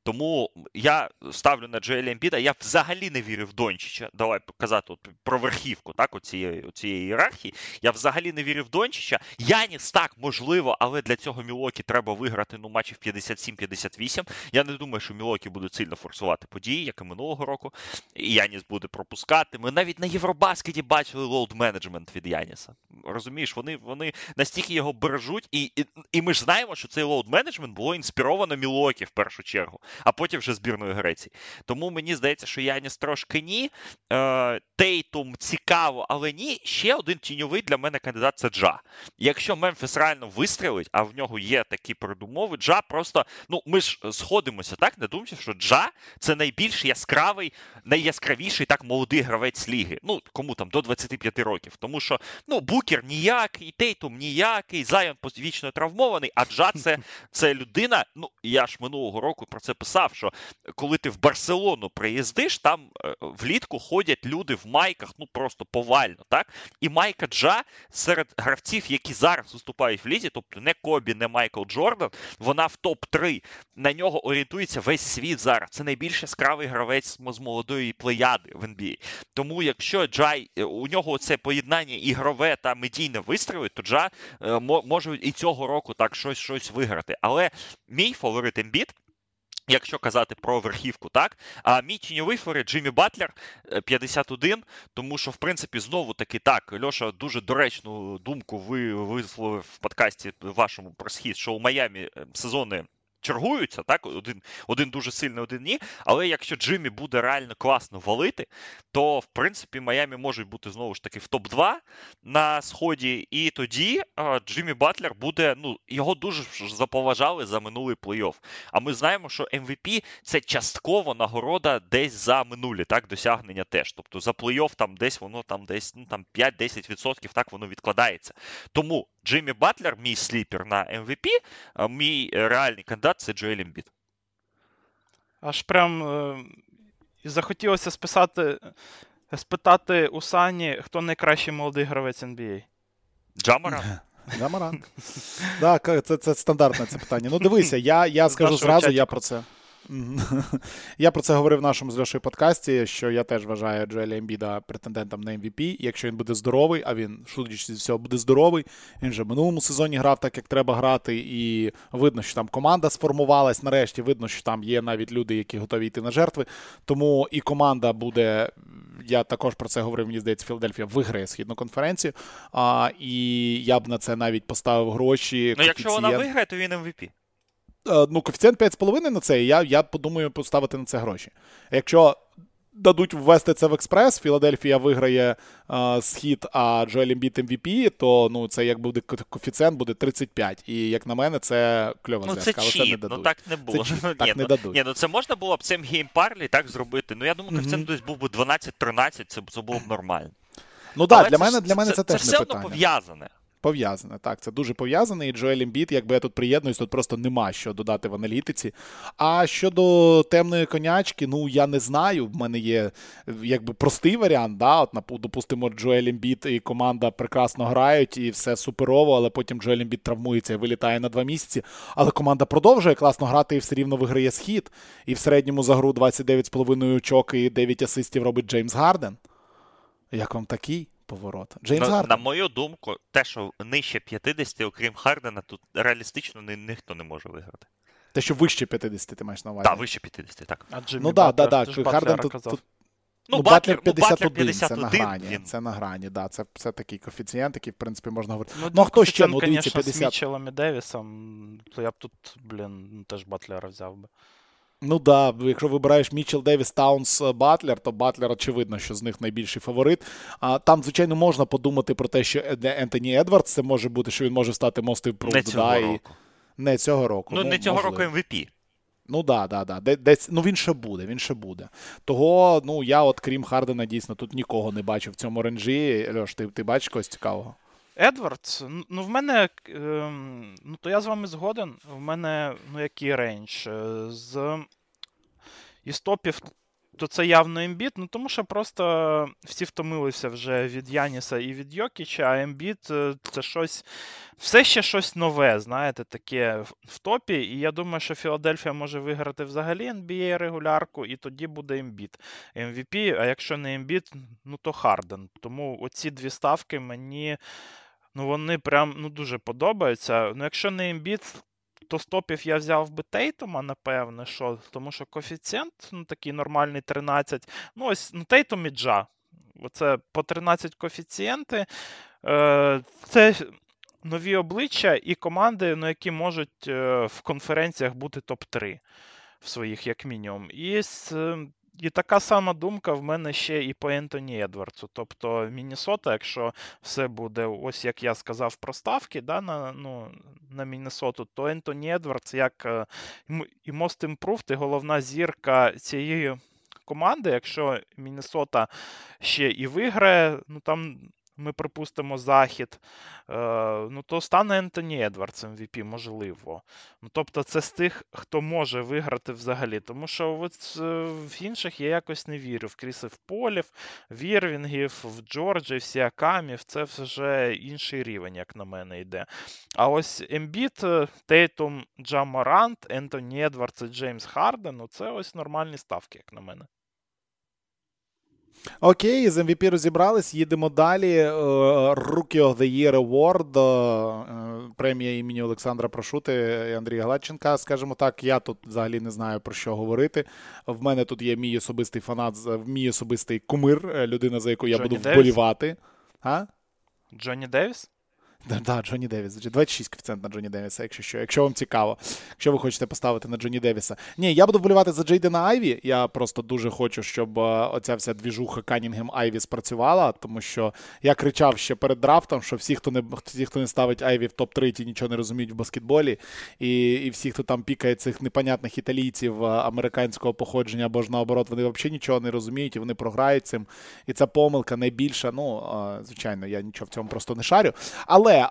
Тому я ставлю на Джоель Джоеля Ембіда, я взагалі не вірив в Дончича. Давай казати от, про верхівку так, оцієї, оцієї ієрархії. Я взагалі не вірив в Дончича. Яніс так, можливо, але для цього Мілуокі треба виграти ну, матчів 57-58. Я не думаю, що Мілуокі буде сильно форсувати події, як і минулого року. І Яніс буде пропускати. Ми навіть на Євробаскеті бачили load management від Яніса. Розумієш, вони вони настільки його бережуть, і і, і ми ж знаємо, що цей load management було інспіровано Мілуокі в першу чергу, а потім вже збірною Греції. Тому мені здається, що Яніс трошки ні. Е, Тейтум цікаво, але ні. Ще один тіньовий для мене кандидат це Джа. Якщо Мемфіс реально вистрілить, а в нього є такі передумови, Джа просто, ну ми ж сходимося, так? На думці, що Джа це найбільш яскравий, найяскравіший так молодий гравець ліги. Ну, кому там до 25 років. Тому що ну, Букер ніякий, Тейтум ніякий, Зайон вічно травмований, а Джа це, (laughs) це людина. Ну, я ж минулого року про це писав, що коли ти в Барселону приїздиш, там е, влітку ходять люди в майках, ну просто повально. так? І Майка Джа серед гравців, які зараз виступають в лізі, тобто не Кобі, не Майкл Джордан, вона в топ-3. На нього орієнтується весь світ зараз. Це найбільш яскравий гравець з молодої плеяди в NBA. Тому якщо Джа е, у нього це поєднання ігрове та медійне вистрілить, то Джа е, може і цього року так щось щось виграти. Але мій фаворит Ембід Якщо казати про верхівку, так? А мій тіньовий фаворит Джиммі Батлер 51, тому що в принципі знову таки так Льоша дуже доречну думку ви висловив в подкасті вашому про схід, що у Майамі ем, сезони чергуються, так, один один дуже сильний, один ні. Але якщо Джиммі буде реально класно валити, то в принципі Майамі можуть бути знову ж таки в топ-2 на сході. І тоді Джиммі Батлер буде, ну, його дуже заповажали за минулий плей-офф. А ми знаємо, що MVP це частково нагорода десь за минулі так, досягнення теж. Тобто за плей-офф там десь воно там десь ну, там 5-10% так воно відкладається. Тому Джиммі Батлер, мій сліпер на MVP, мій реальний кандидат це Джоель Ембіт. Аж прям е, захотілося списати, спитати у Сані, хто найкращий молодий гравець NBA. Джамаран. Джамаран. Так, це це стандартне це питання. Ну, дивися, я я скажу зразу, я про це. Я про це говорив в нашому з Льошою подкасті, що я теж вважаю Джоеля Ембіда претендентом на MVP. Якщо він буде здоровий, а він, судячи з всього, буде здоровий. Він вже в минулому сезоні грав так, як треба грати, і видно, що там команда сформувалась. Нарешті видно, що там є навіть люди, які готові йти на жертви. Тому і команда буде. Я також про це говорив, мені здається, Філадельфія виграє східну конференцію. А, І я б на це навіть поставив гроші. Ну, якщо вона виграє, то він MVP. Е, ну, коефіцієнт 5,5 на це, я я подумаю поставити на це гроші. Якщо дадуть ввести це в експрес, Філадельфія виграє е, схід, а Джоель Ембіід MVP, то ну, це як буде коефіцієнт буде 35. І як на мене, це кльова Ну, зв'язка, але це не ну так не було. Ну, (laughs) так ні, не ну, дадуть. Ні, ну це можна було б цим game parlay так зробити. Ну я думаю, коефіцієнт десь був би 12-13, це, це було б нормально. Ну так, для мене, для мене це, це теж все не одно питання. пов'язане. Пов'язане, так, це дуже пов'язане. І Джоель Ембіід, якби я тут приєднуюсь, тут просто нема що додати в аналітиці. А щодо темної конячки, ну я не знаю. В мене є якби простий варіант. Да? От, допустимо, Джоель Ембіід і команда прекрасно грають, і все суперово, але потім Джоель Ембіід травмується і вилітає на два місяці. Але команда продовжує класно грати і все рівно виграє схід. І в середньому за гру 29,5 очок і 9 асистів робить Джеймс Гарден. Як вам такий поворот? Джеймс На, Гарден. на мою думку, те, що нижче 50, окрім Хардена, тут реалістично ні, ніхто не може виграти. Те, що вище 50, ти маєш на увазі. Так, вище 50, так. А Джиммі Ну да, да, Батлер, да. Харден тут, тут Ну, ну, Батлер, Батлер ну, Батлер 51, це на грані. він- Це на грані, да. Це, це такий коефіцієнт, який, в принципі, можна говорити. Ну, Ну, а хто ще? Ну, дивіться, конечно, з 50. Мітчеллом і Девісом, то я б тут, блін, теж Батлера взяв би. Ну да, якщо вибираєш Мітчелл Девіс, Таунс, е, Батлер, то Батлер, очевидно, що з них найбільший фаворит. А там, звичайно, можна подумати про те, що Ед- Ентоні Едвардс, це може бути, що він може стати Most Improved. Не цього да, і... року. Не цього року. Ну, не цього можливо. року MVP. Ну да, да, да. Десь, ну він ще буде, він ще буде. Того, ну я, от крім Хардена, дійсно тут нікого не бачу в цьому range-і. Льош, ти, ти бачиш когось цікавого? Едвардс, ну в мене, ем, ну то я з вами згоден. В мене, ну який range? Е, З із топів, то це явно Ембіід, ну тому що просто всі втомилися вже від Яніса і від Йокіча, а Ембіід е, це щось, все ще щось нове, знаєте, таке в- топі. І я думаю, що Філадельфія може виграти взагалі NBA регулярку, і тоді буде Ембіід. MVP, а якщо не Ембіід, ну то Харден. Тому оці дві ставки мені. Ну, вони прям ну, дуже подобаються. Ну, якщо не Ембіід, то з топів я взяв би Тейтума, напевне, що, тому що коефіцієнт ну, такий нормальний 13. Ну, ось ну, Тейтум і Джа. Оце по 13 коефіцієнти. Е, це нові обличчя і команди, ну, які можуть е, в конференціях бути топ-3 в своїх, як мінімум. І з, е, і така сама думка в мене ще і по Ентоні Едвардсу. Тобто Міннесота, якщо все буде, ось як я сказав про ставки да, на, ну, на Міннесоту, то Ентоні Едвардс як е, і Most Improved, і головна зірка цієї команди, якщо Міннесота ще і виграє, ну там. Ми припустимо захід, е, ну то стане Ентоні Едвардс MVP, можливо. Ну, тобто, це з тих, хто може виграти взагалі. Тому що от, е, в інших я якось не вірю. В Крісів Полів, в Ірвінгів, в Джорджі, в Сіакамів, це вже інший рівень, як на мене, йде. А ось Ембіід, Тейтум, Джа Морант, Ентоні Едвардс і Джеймс Харден, ну це ось нормальні ставки, як на мене. Окей, з MVP розібрались. Їдемо далі. Е, Rookie of the Year Award, е, премія імені Олександра Прошути і Андрія Гладченка. Скажімо так, я тут взагалі не знаю про що говорити. В мене тут є мій особистий фанат, мій особистий кумир, е, людина, за яку я Джонні буду вболівати. А? Джонні Девіс? Да, да, Джонні Девіс. 26 коефіцієнт на Джонні Девіса, якщо що. Якщо вам цікаво, якщо ви хочете поставити на Джонні Девіса. Ні, я буду вболівати за Джейдена Айві. Я просто дуже хочу, щоб е, оця вся двіжуха Канінгем Айві спрацювала, тому що я кричав ще перед драфтом, що всі, хто не всі, хто не ставить Айві в топ-3, ті нічого не розуміють в баскетболі. І, і всі, хто там пікає цих непонятних італійців е, американського походження або ж наоборот, вони взагалі нічого не розуміють і вони програють цим. І ця помилка найбільша. Ну, е, звичайно, я нічого в цьому просто не шарю. Але е,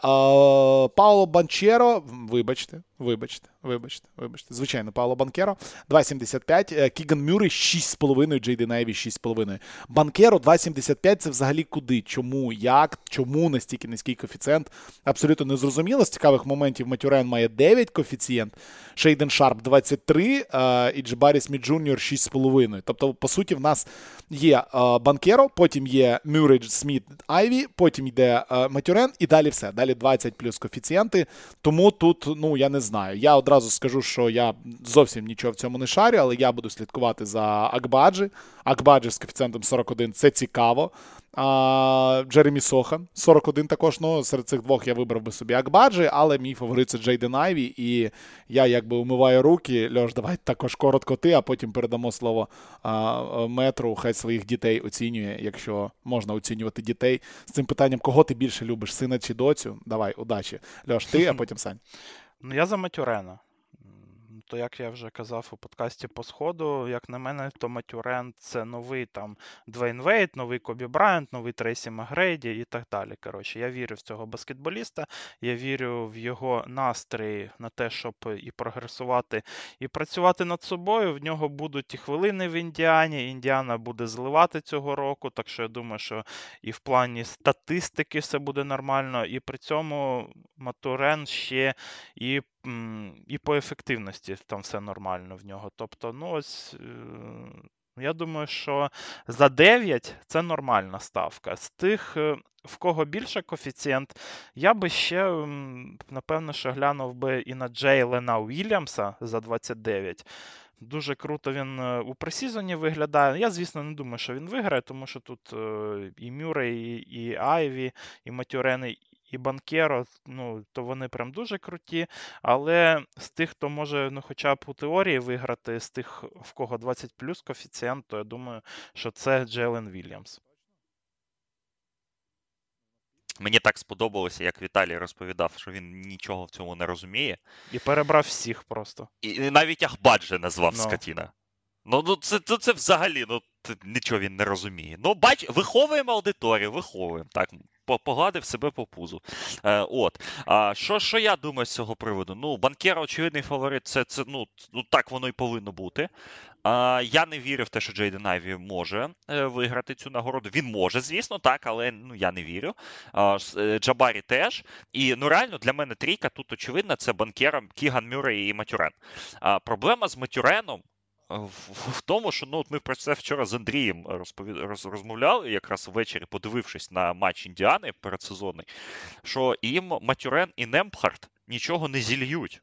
Пауло Банчеро, вибачте, вибачте, вибачте, вибачте. Звичайно, Пауло Банкеро 2,75. е, Кіган Мюррей 6,5, Джейден Айві 6,5. Банкеро 2,75 це взагалі куди? Чому? Як? Чому настільки низький коефіцієнт? Абсолютно не зрозуміло. З цікавих моментів Матюрен має 9 коефіцієнт, Шейден Шарп 23 е, і Джабарі Сміт Джуніор 6,5. Тобто, по суті, в нас є е, Банкеро, потім є Мюррей Сміт Айві, потім йде Матюрен і далі все. Далі 20 плюс коефіцієнти. Тому тут, ну я не знаю. Знаю. Я одразу скажу, що я зовсім нічого в цьому не шарю, але я буду слідкувати за Акбаджі. Акбаджі з коефіцієнтом 41 це цікаво. А, Джеремі Сохан 41 також. Ну, серед цих двох я вибрав би собі Акбаджі, але мій фаворит це Джейден Айві. І я якби умиваю руки. Льош, давай також коротко ти, а потім передамо слово а, метру. Хай своїх дітей оцінює, якщо можна оцінювати дітей. З цим питанням, кого ти більше любиш, сина чи доцю? Давай, удачі. Льош, ти, а потім Сань. (laughs) Ну, я за Матюрена. То, як я вже казав у подкасті по сходу, як на мене, то Матюрен це новий там Двейн Вейт, новий Кобі Брайант, новий Трейсі Магрейді і так далі. Коротше, я вірю в цього баскетболіста, я вірю в його настрій на те, щоб і прогресувати, і працювати над собою. В нього будуть і хвилини в Індіані. Індіана буде зливати цього року, так що я думаю, що і в плані статистики все буде нормально, і при цьому Матурен ще і і по ефективності там все нормально в нього. Тобто, ну ось. Е, я думаю, що за 9 це нормальна ставка. З тих, е, в кого більше коефіцієнт, я би ще, напевно, що глянув би і на Джейлена Уільямса за 29. Дуже круто він е, у пресізоні виглядає. Я, звісно, не думаю, що він виграє, тому що тут і Мюррей, і Айві, і Матюрени, і Банкеро, ну, то вони прям дуже круті. Але з тих, хто може ну, хоча б у теорії виграти, з тих, в кого 20 плюс коефіцієнт, то я думаю, що це Джейлен Вільямс. Мені так сподобалося, як Віталій розповідав, що він нічого в цьому не розуміє. І перебрав всіх просто. І навіть Акбаджі назвав ну. Ну. скотіна. Ну, ну це це, це взагалі ну, нічого він не розуміє. Ну, бач, виховуємо аудиторію, виховуємо. Так, погладив себе по пузу. Е, От. А що що я думаю з цього приводу? Ну, Банкеро, очевидний фаворит, це це ну, ну так воно і повинно бути. А, Я не вірю в те, що Джейден Айві може е, виграти цю нагороду. Він може, звісно, так, але ну, я не вірю. А, е, Джабарі теж. І ну реально для мене трійка тут очевидна це Банкеро, Кіган Мюррей і Матюрен. А, Проблема з Матюреном в, тому, що ну, от ми про це вчора з Андрієм розповід... роз, розмовляли, якраз ввечері, подивившись на матч Індіани передсезонний, що їм Матюрен і Немпхарт нічого не зільють.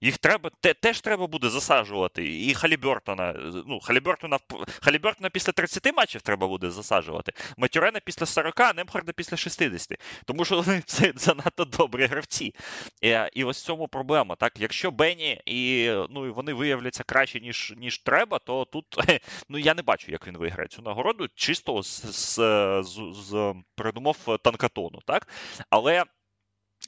Їх треба те, теж треба буде засаджувати. І Халібертона. Ну, Халібертона Халібертона після 30 матчів треба буде засаджувати. Матюрена після 40, а Немхарда після 60. Тому що вони (laughs) це занадто добрі гравці. І, і ось в цьому проблема. Так, Якщо вони і ну, вони виявляться краще, ніж ніж треба, то тут (laughs) ну, я не бачу, як він виграє цю нагороду, чисто з з, з, з передумов tankathon у. Так? Але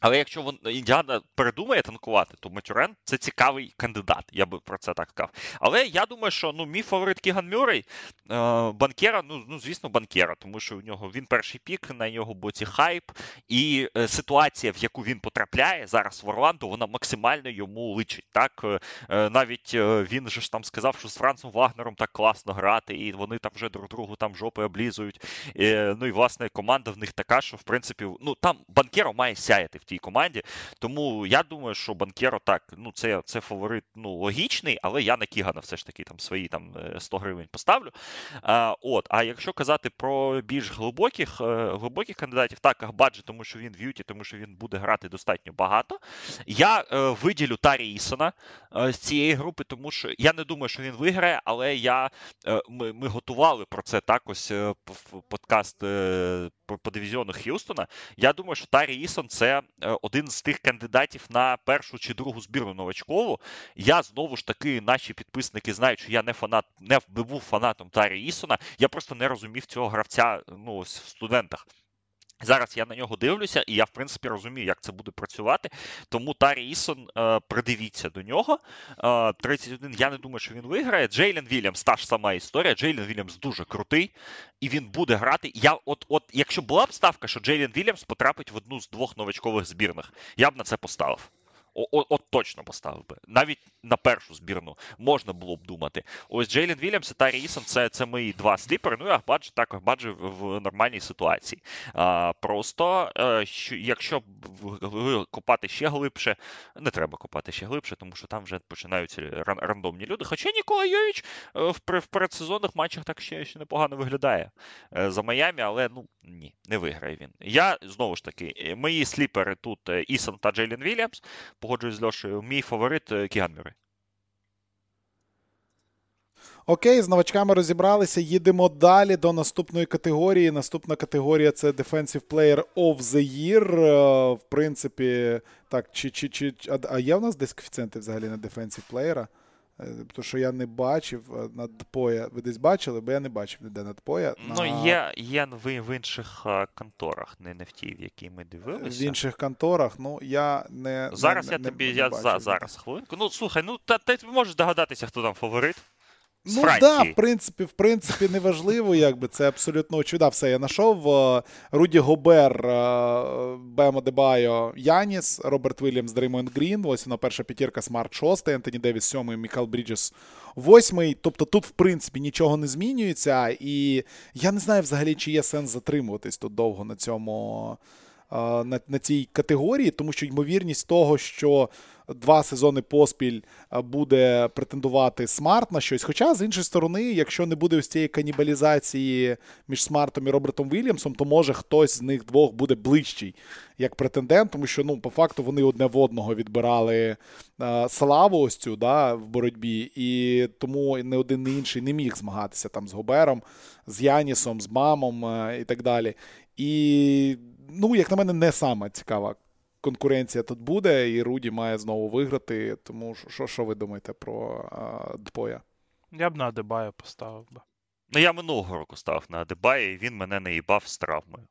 але якщо вон, Індіана передумає танкувати, то Матюрен це цікавий кандидат, я би про це так сказав. Але я думаю, що ну, мій фаворит Кіган Мюррей, е, Банкеро, ну, ну, звісно, Банкеро, тому що у нього він перший пік, на його боці хайп, і е, ситуація, в яку він потрапляє зараз в Орландо, вона максимально йому личить. Так? Е, навіть він же ж там сказав, що з Францем Вагнером так класно грати, і вони там вже друг другу там жопи облізують. Ну і власне команда в них така, що в принципі ну там Банкеро має сяяти в тій команді. Тому я думаю, що Банкеро так, ну це це фаворит ну, логічний, але я на Кігана все ж таки там свої там 100 е, гривень поставлю. А от, а якщо казати про більш глибоких е, глибоких кандидатів, так, Ахбаджі, тому що він в Юті, тому що він буде грати достатньо багато. Я е, виділю Тарі Ісона е, з цієї групи, тому що я не думаю, що він виграє, але я е, ми, ми готували про це так ось е, подкаст по, по дивізіону Х'юстона. Я думаю, що Тарі Ісон це один з тих кандидатів на першу чи другу збірну новачкову. Я знову ж таки, наші підписники знають, що я не фанат, не був фанатом Тарі Ісона. Я просто не розумів цього гравця ну, в студентах. Зараз я на нього дивлюся, і я, в принципі, розумію, як це буде працювати. Тому Тарі Ісон, е, придивіться до нього. Е, 31, я не думаю, що він виграє. Джейлен Вільямс, та ж сама історія. Джейлен Вільямс дуже крутий, і він буде грати. Я, от, от, Якщо була б ставка, що Джейлен Вільямс потрапить в одну з двох новачкових збірних, я б на це поставив. От, от точно поставив би. Навіть на першу збірну можна було б думати. Ось Джейлен Вільямс і Тарі Ісон це це мої два сліпери. Ну і Ахбаджі так, Ахбаджі в нормальній ситуації. А, Просто а, е, що, якщо копати ще глибше, не треба копати ще глибше, тому що там вже починаються рандомні люди. Хоча Нікола Йович е, в, в передсезонних матчах так ще ще непогано виглядає е, за Майами, але ну ні, не виграє він. Я знову ж таки, мої sleeper и тут Ісон та Джейлен Вільямс. Погоджуюсь з Льошею. Мій фаворит Кіган Мюррей. Кіган Мюррей. Окей, з новачками розібралися. Їдемо далі до наступної категорії. Наступна категорія це Defensive Player of the Year. Е, В принципі, так, чи, чи, чи, а, а є в нас десь коефіцієнти взагалі на Defensive Player? Е, Тому що я не бачив надпоя. Ви десь бачили, бо я не бачив ніде надпоя. Ну, на... є, є в, інших е, конторах, не не в тій, в якій ми дивилися. В інших конторах, ну я не. Зараз не, я не, тобі не я за, зараз хвилинку. Ну слухай, ну та ти можеш догадатися, хто там фаворит. Ну так, да, в принципі, в принципі, неважливо, якби це абсолютно очевидно. Все, я знайшов. Е, Руді Гобер, е, Бем Адебайо, Яніс, Роберт Вільямс, Дреймонд Грін. Ось вона перша п'ятірка, Смарт 6, Ентоні Девіс 7, Мікал Бріджес 8. Тобто тут, в принципі, нічого не змінюється. І я не знаю взагалі, чи є сенс затримуватись тут довго на цьому. Е, На, на цій категорії, тому що ймовірність того, що два сезони поспіль буде претендувати Смарт на щось. Хоча, з іншої сторони, якщо не буде ось цієї канібалізації між Смартом і Робертом Вільямсом, то може хтось з них двох буде ближчий як претендент, тому що ну, по факту вони одне в одного відбирали а, славу ось цю да, в боротьбі, і тому не один, не інший не міг змагатися там з Гобером, з Янісом, з Мамом а, і так далі. І, ну, як на мене, не сама цікава конкуренція тут буде, і Руді має знову виграти. Тому що, що ви думаєте про а, Дпоя? Я б на Адебаю поставив би. Ну я минулого року став на Адебає, і він мене не їбав з травмою.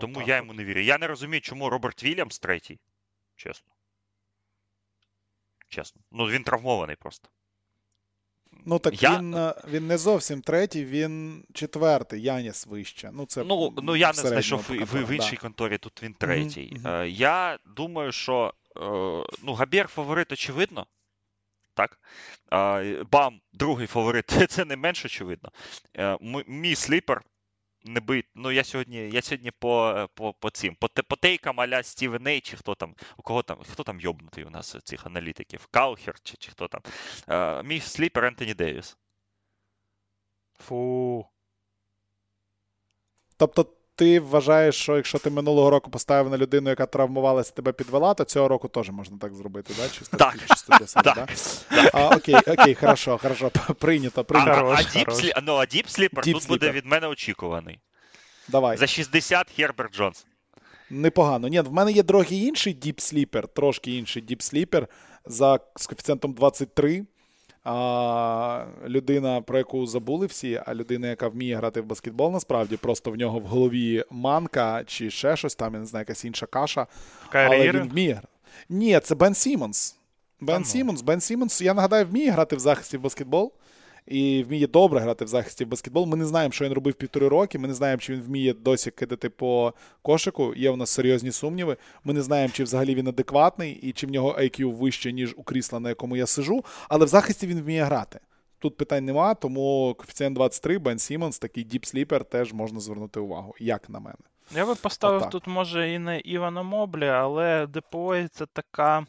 Тому Отак я йому не вірю. Я не розумію, чому Роберт Вільямс третій. Чесно. Чесно. Ну він травмований просто. Ну так Я- він, е, він не зовсім третій, він четвертий, Яніс вище. Ну, це Ну, ну я не знайшов по в, в іншій да. конторі, тут він третій. мгм. Е, я думаю, що е, ну, Гобер фаворит, очевидно. Так. Бам, другий фаворит, (laughs) це не менш очевидно. Мій sleeper не бит. Ну, я сьогодні, я сьогодні по, по, по цим, по, по take ам аля Стівен Ей, чи хто там, у кого там, хто там йобнутий у нас цих аналітиків? Каухерд чи, чи хто там. Е, мій sleeper Ентоні Девіс. Фу. Тобто, ти вважаєш, що якщо ти минулого року поставив на людину, яка травмувалася, тебе підвела, то цього року теж можна так зробити, да? Чисто, Так. чисто для себе, (laughs) Так. да? А, окей, окей, хорошо, хорошо. Прийнято, А, прийнято. а, Хорош, а, Deep, ну, а Deep Deep тут буде від мене очікуваний. Давай. За 60 Херберт Джонс. Непогано. Ні, в мене є трохи інший deep sleeper, трошки інший deep sleeper за з коефіцієнтом 23. А, людина, про яку забули всі, а людина, яка вміє грати в баскетбол, насправді, просто в нього в голові манка чи ще щось там, я не знаю, якась інша каша. Але він вміє. Ні, це Бен Сімонс. Бен ну. Сімонс. Бен Сімонс, я нагадаю, вміє грати в захисті в баскетбол. І вміє добре грати в захисті в баскетбол. Ми не знаємо, що він робив півтори роки. Ми не знаємо, чи він вміє досі кидати по кошику. Є у нас серйозні сумніви. Ми не знаємо, чи взагалі він адекватний і чи в нього IQ вище, ніж у крісла, на якому я сижу. Але в захисті він вміє грати. Тут питань нема, тому коефіцієнт 23, Бен Сімонс, такий deep sleeper, теж можна звернути увагу, як на мене. Я би поставив Отак. тут, може, і не Івана Моблі, але ДПО це така,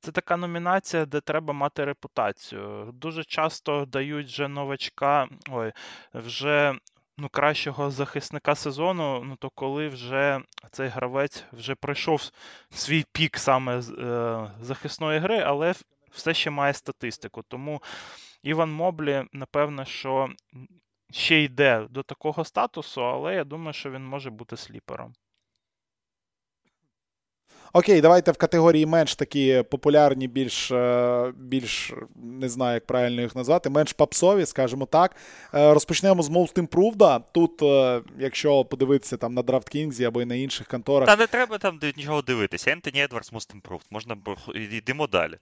це така номінація, де треба мати репутацію. Дуже часто дають вже новачка, ой, вже ну, кращого захисника сезону, ну то коли вже цей гравець вже пройшов свій пік саме е, захисної гри, але все ще має статистику. Тому Іван Моблі, напевно, що ще йде до такого статусу, але я думаю, що він може бути сліпером. Окей, давайте в категорії менш такі популярні, більш, е, більш не знаю, як правильно їх назвати, менш попсові, скажімо так. Е, Розпочнемо з Most Improved. Тут, е, якщо подивитися там на DraftKings або і на інших конторах, Та не треба там нічого дивитися. Ентоні Едвардс most improved. Можна йдемо далі.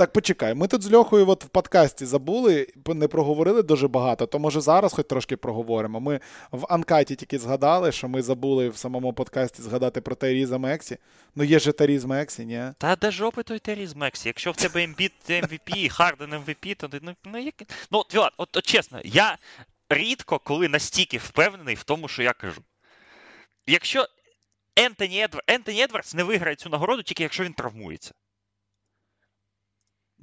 Так, почекай, ми тут з Льохою от в подкасті забули, не проговорили дуже багато, то може зараз хоч трошки проговоримо. Ми в uncut і тільки згадали, що ми забули в самому подкасті згадати про Тайріза Мексі. Ну є же Тайріз Мексі, ні? Та до жопи той Тайріз Мексі? Якщо в тебе Ембіт MVP, Харден MVP, то ну, ну як. Ну, от, от, от чесно, я рідко коли настільки впевнений в тому, що я кажу. Якщо Ентоні, Едвар... Ентоні Едвардс не виграє цю нагороду, тільки якщо він травмується.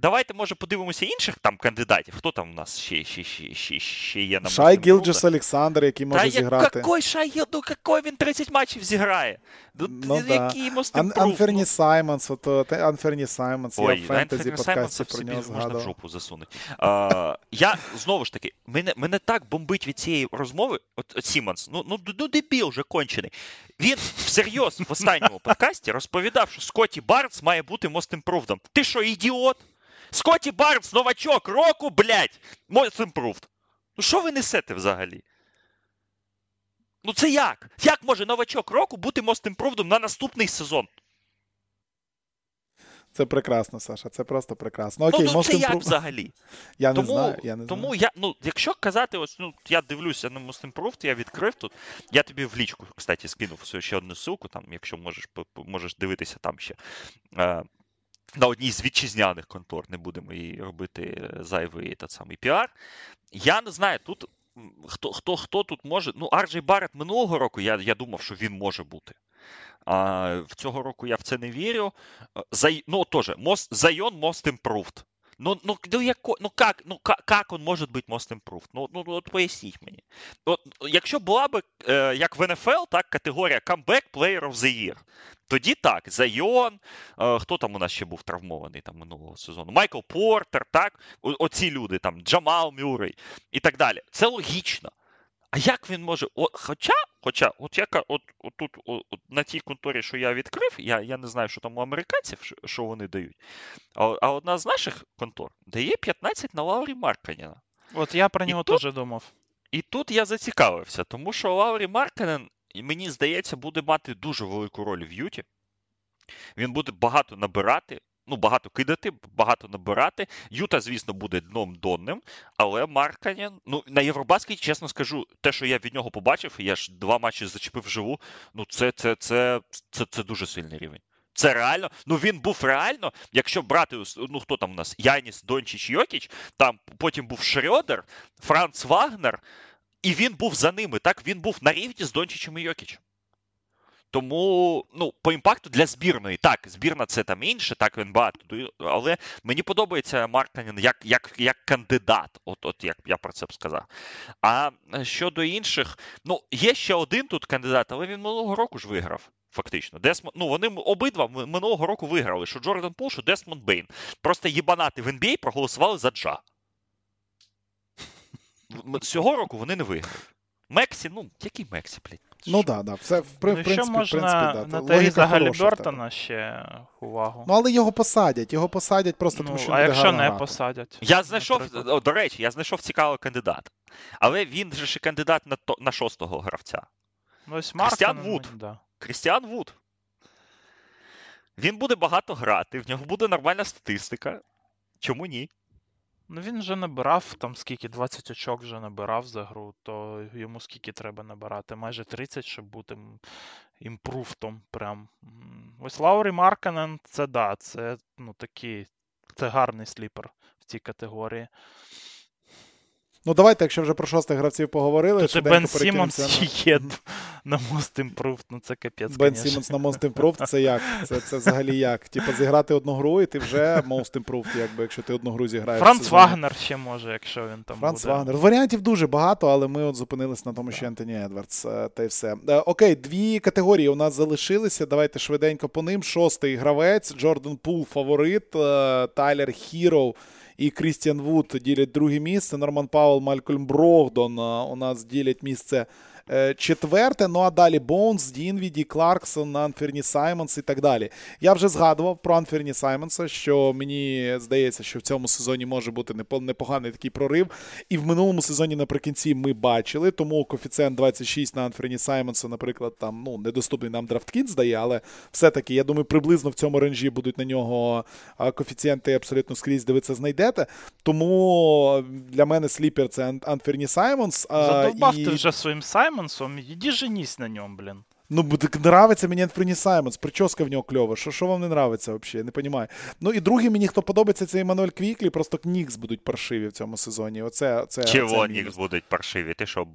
Давайте, може, подивимося інших там кандидатів. Хто там у нас ще ще, ще, ще, ще є на Шай Гілджес Олександр, який може Та зіграти. який Шай ну какой он 30 матчів зіграє? Ну, Ну да. який Most Ан- Анферні Ну, Саймонс, от, от, Анферні Саймонс, я в фентезі подкасті про нього можна в жопу засунути. А, я знову ж таки, мене, мене так бомбить від цієї розмови. От, от Сімонс, ну, ну, ну дебіл вже кончений. Він всерйоз в останньому подкасті розповідав, що Скотті Барнс має бути Most Improved. Ти що, ідіот? Скотті Барнс, новачок року, блядь, Most Improved. Ну що ви несете взагалі? Ну це як? Як може новачок року бути Most Improved на наступний сезон? Це прекрасно, Саша. Це просто прекрасно. Ну, Окей, ну може це як взагалі? (laughs) Я не тому, знаю. Я не тому знаю. я, ну, якщо казати, ось, ну, я дивлюся на Most Improved, я відкрив тут. Я тобі в лічку, кстати, скинув свою ще одну ссылку, там, якщо можеш, можеш дивитися там ще. На одній з вітчизняних контор, не будемо її робити е, зайвий та самий піар. Я не знаю, тут хто, хто, хто тут може. Ну, Арджей Барретт минулого року я, я думав, що він може бути. А, в цього року я в це не вірю. Е, Зай, ну, most, Zion Most Improved. Ну, ну, ну, яко, ну как, ну как, как он може бути most improved? Ну, ну от поясніть мені. От, якщо була б, е, як в НФЛ, так, категорія Comeback Player of the Year, тоді так, Зайон, е, хто там у нас ще був травмований там минулого сезону? Майкл Портер, так, о- оці люди, там, Джамал Мюррей і так далі. Це логічно. А як він може. О, хоча, хоча, от яка, от, от тут, о- от, на тій конторі, що я відкрив, я, я не знаю, що там у американців, що вони дають. А, а одна з наших контор дає 15 на Лаурі Марканіна. От я про нього теж думав. І тут я зацікавився, тому що Лаурі Марканен, мені здається, буде мати дуже велику роль в Юті. Він буде багато набирати, ну, багато кидати, багато набирати. Юта, звісно, буде дном донним, але Марканен, ну, на Євробаскеті, чесно скажу, те, що я від нього побачив, я ж два матчі зачепив вживу, ну, це, це, це, це, це дуже сильний рівень. Це реально. Ну він був реально, якщо брати, ну хто там у нас? Яніс, Дончич, Йокіч, там потім був Шрьодер, Франц Вагнер, і він був за ними. Так, він був на рівні з Дончичем і Йокічем. Тому, ну, по impact у для збірної, так, збірна це там інше, так багато. Але мені подобається Марканін як, як, як кандидат, от, от як я про це б сказав. А щодо інших, ну, є ще один тут кандидат, але він минулого року ж виграв. Фактично, Десмонд, ну вони обидва минулого року виграли, що Джордан Пул, що Десмонд Бейн. Просто їбанати в NBA проголосували за Джа. В- Цього року вони не виграли. Мексі, ну, який Мексі, блядь? Ну так, да, все, в, при- в ну, принципі, що в принципі, да. на Логіка Теріза в. Галібертона ще увагу. Ну, але його посадять, його посадять просто Ну, тому, що а буде якщо гарно не посадять? Я знайшов, о, до речі, я знайшов цікавого кандидата. Але він же ж кандидат на, то, на шостого гравця. Ну, ось Крістіан Вуд. ну, Да. Крістіан Вуд. Він буде багато грати, в нього буде нормальна статистика. Чому ні? Ну він вже набирав там скільки, 20 очок вже набирав за гру, то йому скільки треба набирати? Майже 30, щоб бути improved ом. Прям. Ось Лаурі Марканен, це да, це ну такий, це гарний sleeper в цій категорії. Ну давайте, якщо вже про шостих гравців поговорили, і швиденько Бен Сімонс є на Most Improved, ну це капець, Бен. Сімонс на Most Improved, це як? Це, це взагалі як? Типа зіграти одну гру, і ти вже Most Improved, якби, якщо ти одну гру зіграєш. Франц. Вагнер ще може, якщо він там Франц буде. Вагнер. Варіантів дуже багато, але ми от зупинились на тому, що Ентоні Едвардс. е, Та й все. Е, Окей, дві категорії у нас залишилися. Давайте швиденько по ним. Шостий гравець, Джордан Пул, фаворит, е, Тайлер Хіро і Крістіан Вуд ділять друге місце. Норман Павел, Малькольм Брогдон е, у нас ділять місце. Е, Четверте, ну а далі Боунс, Дінвіді, Кларксон, Анферні Саймонс і так далі. Я вже згадував про Анферні Саймонса, що мені здається, що в цьому сезоні може бути непоганий такий прорив. І в минулому сезоні наприкінці ми бачили, тому коефіцієнт 26 на Анферні Саймонса, наприклад, там ну недоступний нам DraftKings здає, але все-таки я думаю, приблизно в цьому range і будуть на нього коефіцієнти абсолютно скрізь, це знайдете. Тому для мене sleeper це Анферні Саймонс. Задовбав і... ти вже своїм Саймонсом, іди женись на ньому, блін. Ну, так нравиться мені Енферні Саймонс, прическа в нього кльова. Що, що вам не нравиться взагалі? Не розумію. Ну і другий мені, хто подобається, це Еммануель Квіклі, просто Нікс будуть паршиві в цьому сезоні. Оце, це, Чого Нікс будуть паршиві? Ти що,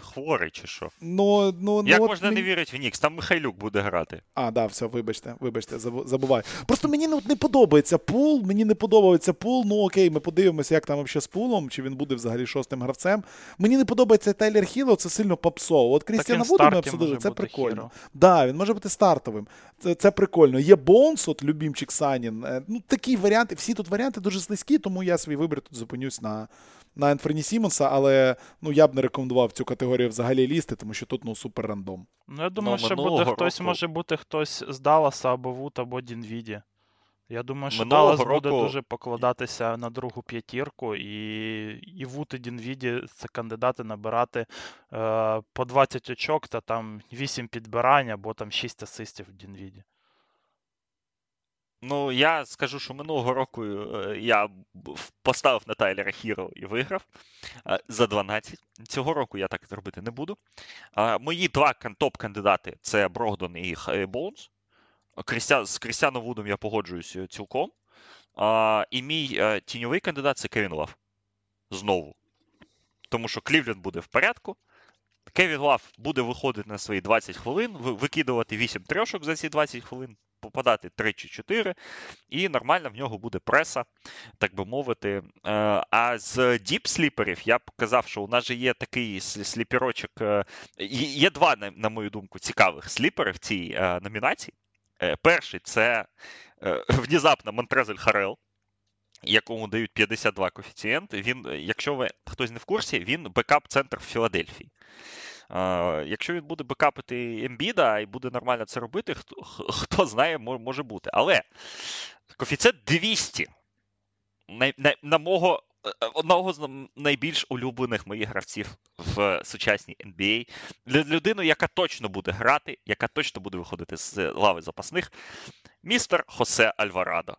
хворий чи що? Ну, ну, Як ну, от можна не вірити в Нікс? Там Михайлюк буде грати. А, да, все, вибачте, вибачте, забу- забуваю. Просто мені ну, не подобається пул, мені не подобається пул. Ну окей, ми подивимося, як там взагалі з пулом, чи він буде взагалі шостим гравцем. Мені не подобається Тайлер Хіро, це сильно попсово. От Крістіана Вуду ми обсудили, це бути прикольно. Да, він може бути стартовим. Це, це прикольно. Є Боунс, от любімчик Санін. Е, Ну, такі варіанти, всі тут варіанти дуже слизькі, тому я свій вибір тут зупинюсь на, на Енферні Сімонса, але ну, я б не рекомендував цю категорію взагалі лізти, тому що тут ну, супер random. Ну, я думаю, Ну, що буде хтось, року- може бути хтось з Далласа або Вуд, або Дінвіді. Я думаю, що Минулого Даллас буде дуже покладатися на другу п'ятірку, і, і Вуд і Дінвіді це кандидати набирати е, по 20 очок та там 8 підбирань або там 6 асистів в Дінвіді. Ну, я скажу, що минулого року е, я поставив на Тайлера Хіро і виграв е, за 12. Цього року я так робити не буду. Мої два топ-кандидати це Брогдон і Боунс. Крістя... З Крістіаном Вудом я погоджуюсь е, цілком. А, І мій е, тіньовий кандидат це Кевін Лав. Знову. Тому що Клівленд буде в порядку. Кевін Лав буде виходити на свої 20 хвилин, викидувати 8 трьошок за ці 20 хвилин, попадати 3 чи 4, і нормально в нього буде преса, так би мовити. Е, А з deep-sleeper ів я б казав, що у нас же є такий sleeper очок. є- два, на- мою думку, цікавих sleeper и в цій номінації. Е, Перший це е, (laughs) внезапно Монтрезель Харел. Якому дають 52 коефіцієнт. Він, е, якщо ви хтось не в курсі, він бекап-центр в Філадельфії. Якщо він буде бекапити Ембіда і буде нормально це робити, хто, хто знає, може бути. Але коефіцієнт 200 на, на, на мого одного з найбільш улюблених моїх гравців в сучасній NBA. Людину, яка точно буде грати, яка точно буде виходити з лави запасних, містер Хосе Альварадо. Е,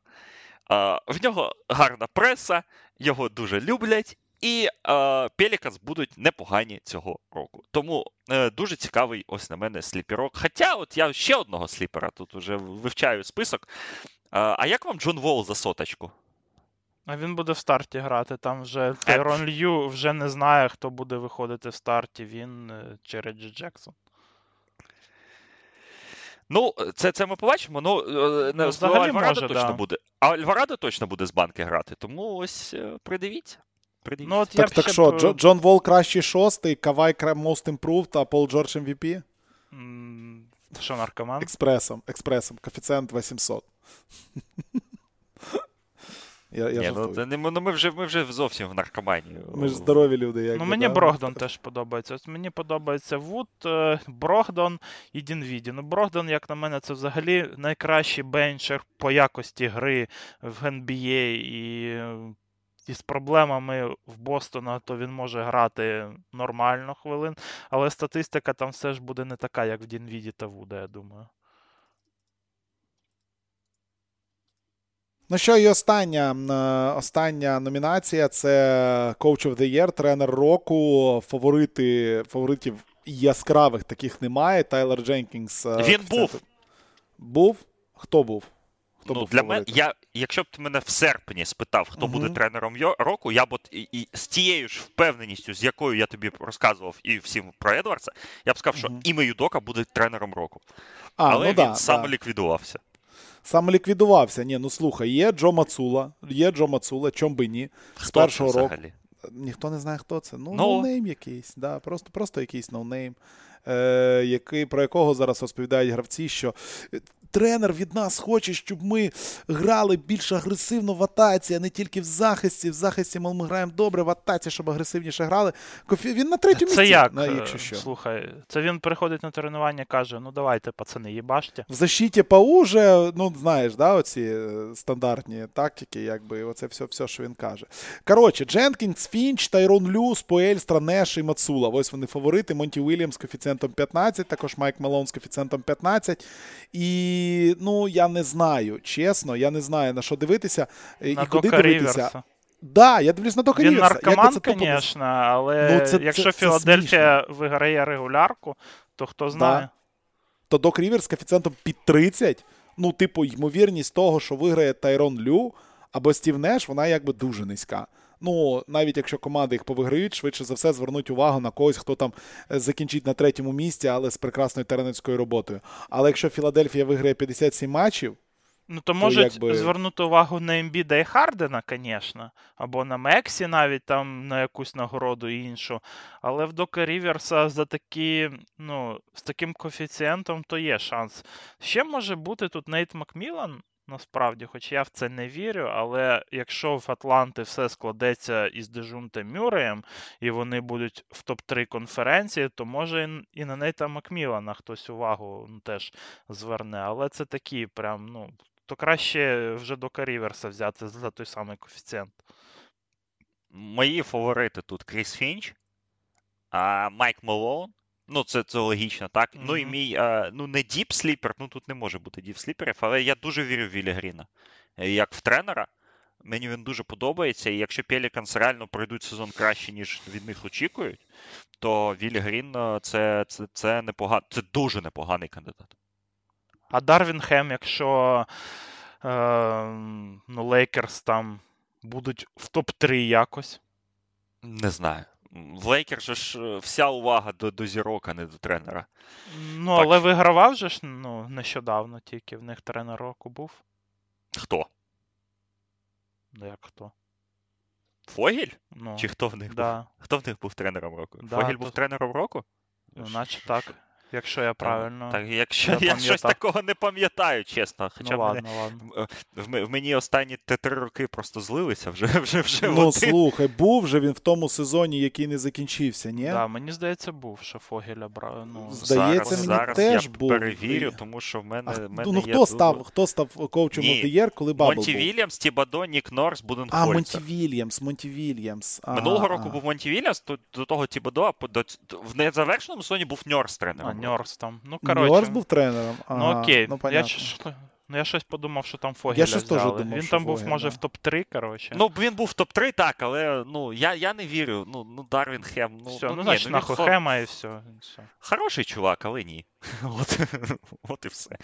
В нього гарна преса, його дуже люблять, і е, Пеліканс будуть непогані цього року. Тому е, дуже цікавий ось на мене сліпірок. Хоча, от я ще одного сліпера тут вже вивчаю список. Е, а як вам Джон Волл за соточку? А він буде в старті грати. Там вже Тайрон Лью вже не знає, хто буде виходити в старті. Він е, чи Реджі Джексон. Ну, це, це ми побачимо. Ну, е, Ну, не взагалі Альварадо може, точно да. буде. А Альварадо точно буде з банки грати. Тому ось е, придивіться. Придивіться. Ну, от Так, так що, б, Джо- Джон Вол кращий шостий, Кавай Most Improved, а Пол Джордж MVP? Що наркоман? Експресом, експресом, коефіцієнт 800. Я, я Ні, ну, це не, ми- ну, ми, вже, ми вже зовсім в наркоманії. Ми ж здорові люди. Якби, Ну, мені да? Брогдон теж подобається. Ось мені подобається Вуд, е, Брогдон і Дінвіді. Ну, Брогдон, як на мене, це взагалі найкращий бенчер по якості гри в NBA. І, і з проблемами в Бостона, то він може грати нормально хвилин, але статистика там все ж буде не така, як в Дінвіді та Вуда, я думаю. Ну що, і остання, е, остання номінація це Coach of the Year, тренер року. Фаворити, фаворитів яскравих таких немає. Тайлер Дженкінс. е, Він був. Був? Хто був? Хто ну, був для мене, я, якщо б ти мене в серпні спитав, хто Мгм. буде тренером року, я б от і, і з тією ж впевненістю, з якою я тобі розказував і всім про Едвардса, я б сказав, що Мгм. Іме Юдока буде тренером року. А, Але ну він да, сам да. ліквідувався. Самоліквідувався. Ні, ну слухай, є Джо Мацула, є Джо Мацула, чом би ні. З Хто першого це року. взагалі? Ніхто не знає, хто це. Ну, Ну. no-name якийсь, да, просто, просто якийсь no-name, е, який, про якого зараз розповідають гравці, що тренер від нас хоче, щоб ми грали більш агресивно в атаці, а не тільки в захисті. В захисті ми граємо добре, в атаці, щоб агресивніше грали. Кофі... Він на третьому Це місці, як? на- е, якщо що. Слухай, це він приходить на тренування каже: ну давайте, пацани, їбаште. В защиті ПАУ вже, ну, знаєш, да, оці е, стандартні тактики, якби, оце все, все, що він каже. Коротше, Дженкінс, Фінч, Тайрон Лю, Споельстра, Неш і Мацула. Ось вони фаворити. Монті Уільямс з коефіцієнтом 15, також Майк Мелон з коефіцієнтом 15. І, ну, я не знаю, чесно, я не знаю, на що дивитися е, На і куди дивитися. Ріверса. Да, я дивлюсь на Дока Він. Наркоман, це звісно, але Ну, це- якщо це- це Філадельфія виграє регулярку, то хто знає. то Док Ріверс з коефіцієнтом під 30, ну, типу, ймовірність того, що виграє Тайрон Лю або Стів Неш, вона якби дуже низька. Ну, навіть якщо команди їх повиграють, швидше за все звернуть увагу на когось, хто там е, закінчить на третьому місці, але з прекрасною тренерською роботою. Але якщо Філадельфія виграє 57 матчів, Ну, то можуть якби- звернути увагу на Ембіда і Хардена, звісно, або на Мексі навіть там на якусь нагороду іншу. Але в Дока Ріверса за такі, ну, з таким коефіцієнтом то є шанс. Ще може бути тут Нейт Макмілан, насправді, хоч я в це не вірю, але якщо в Атланти все складеться із Деджонте Мюрреєм, і вони будуть в топ-3 конференції, то може і- на Нейта Макмілана хтось увагу ну, теж зверне. Але це такі прям, ну, то краще вже до Ріверса взяти за той самий коефіцієнт. Мої фаворити тут Кріс Фінч, а Майк Малоун. Ну, це, це логічно, так? Ну і мій, е, ну не deep sleeper, ну тут не може бути deep sleeper ів, але я дуже вірю в Вілі Гріна. Е, Як в тренера. Мені він дуже подобається, і якщо Пеліканс реально пройдуть сезон краще, ніж від них очікують, то Вілі Грін е, це, це, це, непоган... це дуже непоганий кандидат. А Дарвін Хем, якщо е, ну, Лейкерс там будуть в топ-3 якось. Не знаю. В Лейкер же ж е, вся увага до, до зірок, а не до тренера. Ну, Так. але вигравав же ж ну, нещодавно тільки в них тренер року був. Хто? Ну, як хто? Фогіль? Ну, Чи хто в них був? Хто в них був тренером року? Да, Фогіль то- був тренером року? ну, наче так. Якщо я правильно. Так, якщо я щось такого не пам'ятаю, чесно. Хоча ну, ладно, мене, ладно. в, в мені останні три роки просто злилися, вже (laughs) вже вже ну один. слухай, був же він в тому сезоні, який не закінчився, ні? Да, мені здається, був, що Фогеля брав. Ну, Здається, зараз, мені зараз теж я був. перевірю, тому що в мене, А, в ну, мене ну є хто став, дуже- хто став коучем Year, коли Бабл Монті був? Вільямс, Тібадо, Нік Норс, А, Монті Вільямс, Монті Вільямс. Минулого року був Монті Вільямс, то, до того Тібадо, а по- до, в незавершеному сезоні був Ньорс тренером. А, року. Ньорс там. Ну, коротше. Ньорс був тренером. Ну окей. Ну, я, понятно. ну, я щось подумав, що там Фогеля щось теж думав, Він що там був, Фогель, може, да. в топ-3, коротше. Ну, він був в топ-3, так, але ну, я, я не вірю. Ну, ну Дарвін Хем. Ну, все, ну, ні, значить, він нахуй хо- Хема і все. все. Хороший чувак, але ні. (laughs) От, от і все.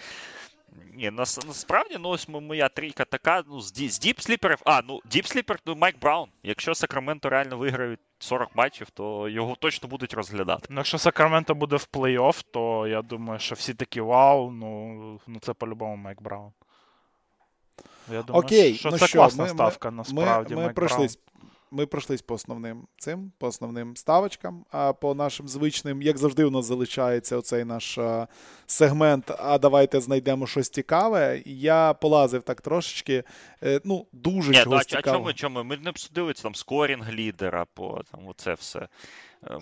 Ні, нас, насправді, ну ось мо- моя трійка така, ну, з, ді- з deep sleeper ів. А, ну, deep sleeper, ну, Майк Браун. Якщо Сакраменто реально виграють 40 матчів, то його точно будуть розглядати. Ну, якщо Сакраменто буде в плей-офф, то я думаю, що всі такі вау, ну, ну це по-любому Майк Браун. Я думаю, Окей, що ну це що, класна ми- ми- ставка, Ми, насправді. ми, Майк пройшлись, ми пройшлись по основним цим, по основним ставочкам, а по нашим звичним, як завжди, у нас залишається оцей наш сегмент. А давайте знайдемо щось цікаве. Я полазив так трошечки. е, ну, дуже Ні, ну, а, чогось а цікавого. чому, чому? Ми не обсудили там скорінг лідера, по там оце все. Е,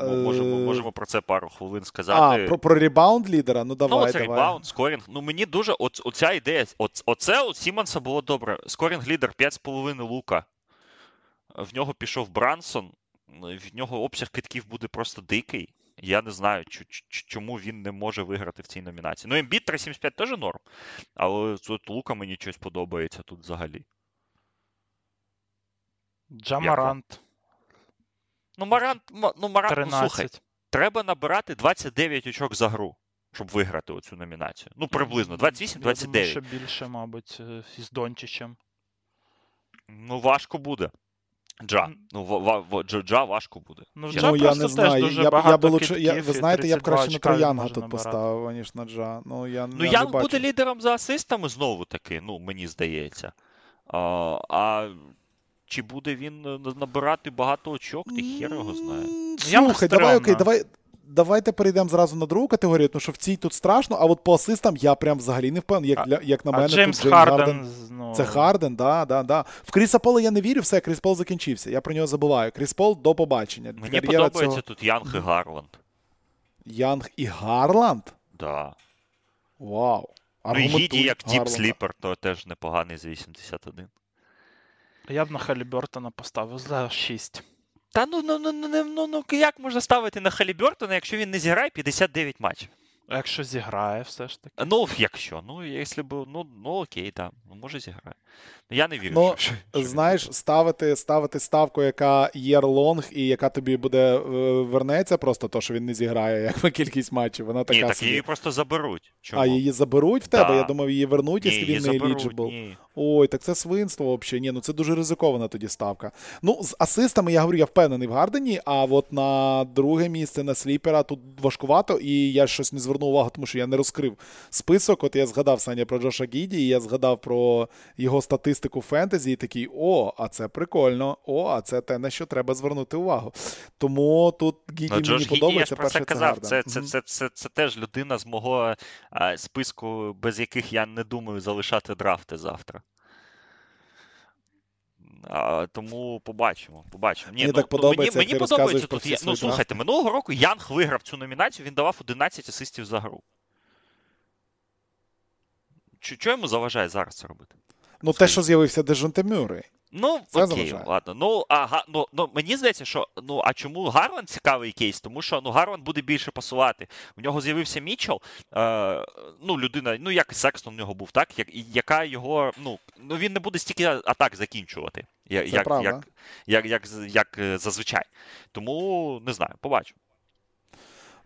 Е, Можемо, можемо про це пару хвилин А, сказати. про, про ребаунд лідера? Ну Ну, давай, оце давай. ребаунд, скорінг. Ну мені дуже оц, оця ідея. Оц, оце у Сімонса було добре. Скорінг лідер 5,5 лука. В нього пішов Брансон, в нього обсяг китків буде просто дикий. Я не знаю, чому він не може виграти в цій номінації. Ну, Ембіт 375 теж норм. Але тут Лука мені щось подобається тут взагалі. Джамарант Ну, Марант, ну, Марант, ну, слухай, треба набирати 29 очок за гру, щоб виграти оцю номінацію. Ну, приблизно, Я думаю, 28-29. що більше, мабуть, е, із Дончичем. Ну, важко буде. Джа. Ну, ва- ва- ва- Джа, Джа важко буде. Ну. Джа Ну, я не знаю. дуже Я, б- я би лучше, я, ви знаєте, я б краще на Троянга тут поставив, аніж на Джа. Ну, я, Ну, я Янг не буде лідером за асистами знову таки, ну, мені здається. А, а чи буде він е, набирати багато очок, ти хер його знає. Слухай, давай, окей, давай. Давайте перейдемо зразу на другу категорію, тому що в цій тут страшно, а от по асистам я прям взагалі не впевнений. Як, для, як на А мене, Джеймс тут Джеймс Харден, з- ну, Це Харден, да, да, да. В Кріса Пола я не вірю, все, Кріс Пол закінчився. Я про нього забуваю. Кріс Пол до побачення. Мені Кар'єра подобається цього- тут Янг і Гарланд. Янг і Гарланд? Да. Вау. Ну, і Гіді як deep sleeper, то теж непоганий за 81. Я б на Халібертона поставив за 6. Та ну, ну, ну, ну, ну, ну, ну як можна ставити на Халібертона, якщо він не зіграє 59 матчів? А якщо зіграє, все ж таки. Ну, якщо, ну, якщо б, ну, ну окей, так, ну, може зіграє. Я не вірю, Ну, що, що Знаєш, ставити, ставити ставку, яка є лонг, і яка тобі буде е, вернеться, просто то, що він не зіграє, (laughs) якби кількість матчів. Вона така Ні, так собі. її просто заберуть. Чому? А її заберуть в тебе? Да. Я думав, її вернуть, ні, якщо він не eligible. Ой, так це свинство взагалі. Ні, ну це дуже ризикована тоді ставка. Ну, з асистами я говорю, я впевнений в Гардені, а от на друге місце на сліпера тут важкувато, і я щось не звернув увагу, тому що я не розкрив список. От я згадав Саня про Джоша Гіді, і я згадав про його статистику фентезі, і такий: о, а це прикольно, о, а це те, на що треба звернути увагу. Тому тут Гіді Ну, Джош мені я подобається. ж про це казав. Це, це, це, це, це теж людина з мого а, списку, без яких я не думаю залишати драфти завтра. А, тому побачимо. побачимо. Ні, Мені ну, так ну, подобається, мені, як мені ти подобається тут. Я, ну слухайте, минулого року Янг виграв цю номінацію, він давав 11 асистів за гру. Що йому заважає зараз це робити? Ну, те, що з'явився Дежонте Мюррей. Ну, Це окей, заважає. ладно. Ну, а, ну, ну, мені здається, що ну, а чому Гарван цікавий кейс? Тому що ну, Гарван буде більше пасувати. У нього з'явився Мічел, е, ну, людина, ну, як і Секстон у нього був, так? Як, яка його, ну, ну, він не буде стільки атак закінчувати, як, як, як, як, як е, зазвичай. Тому не знаю, побачимо.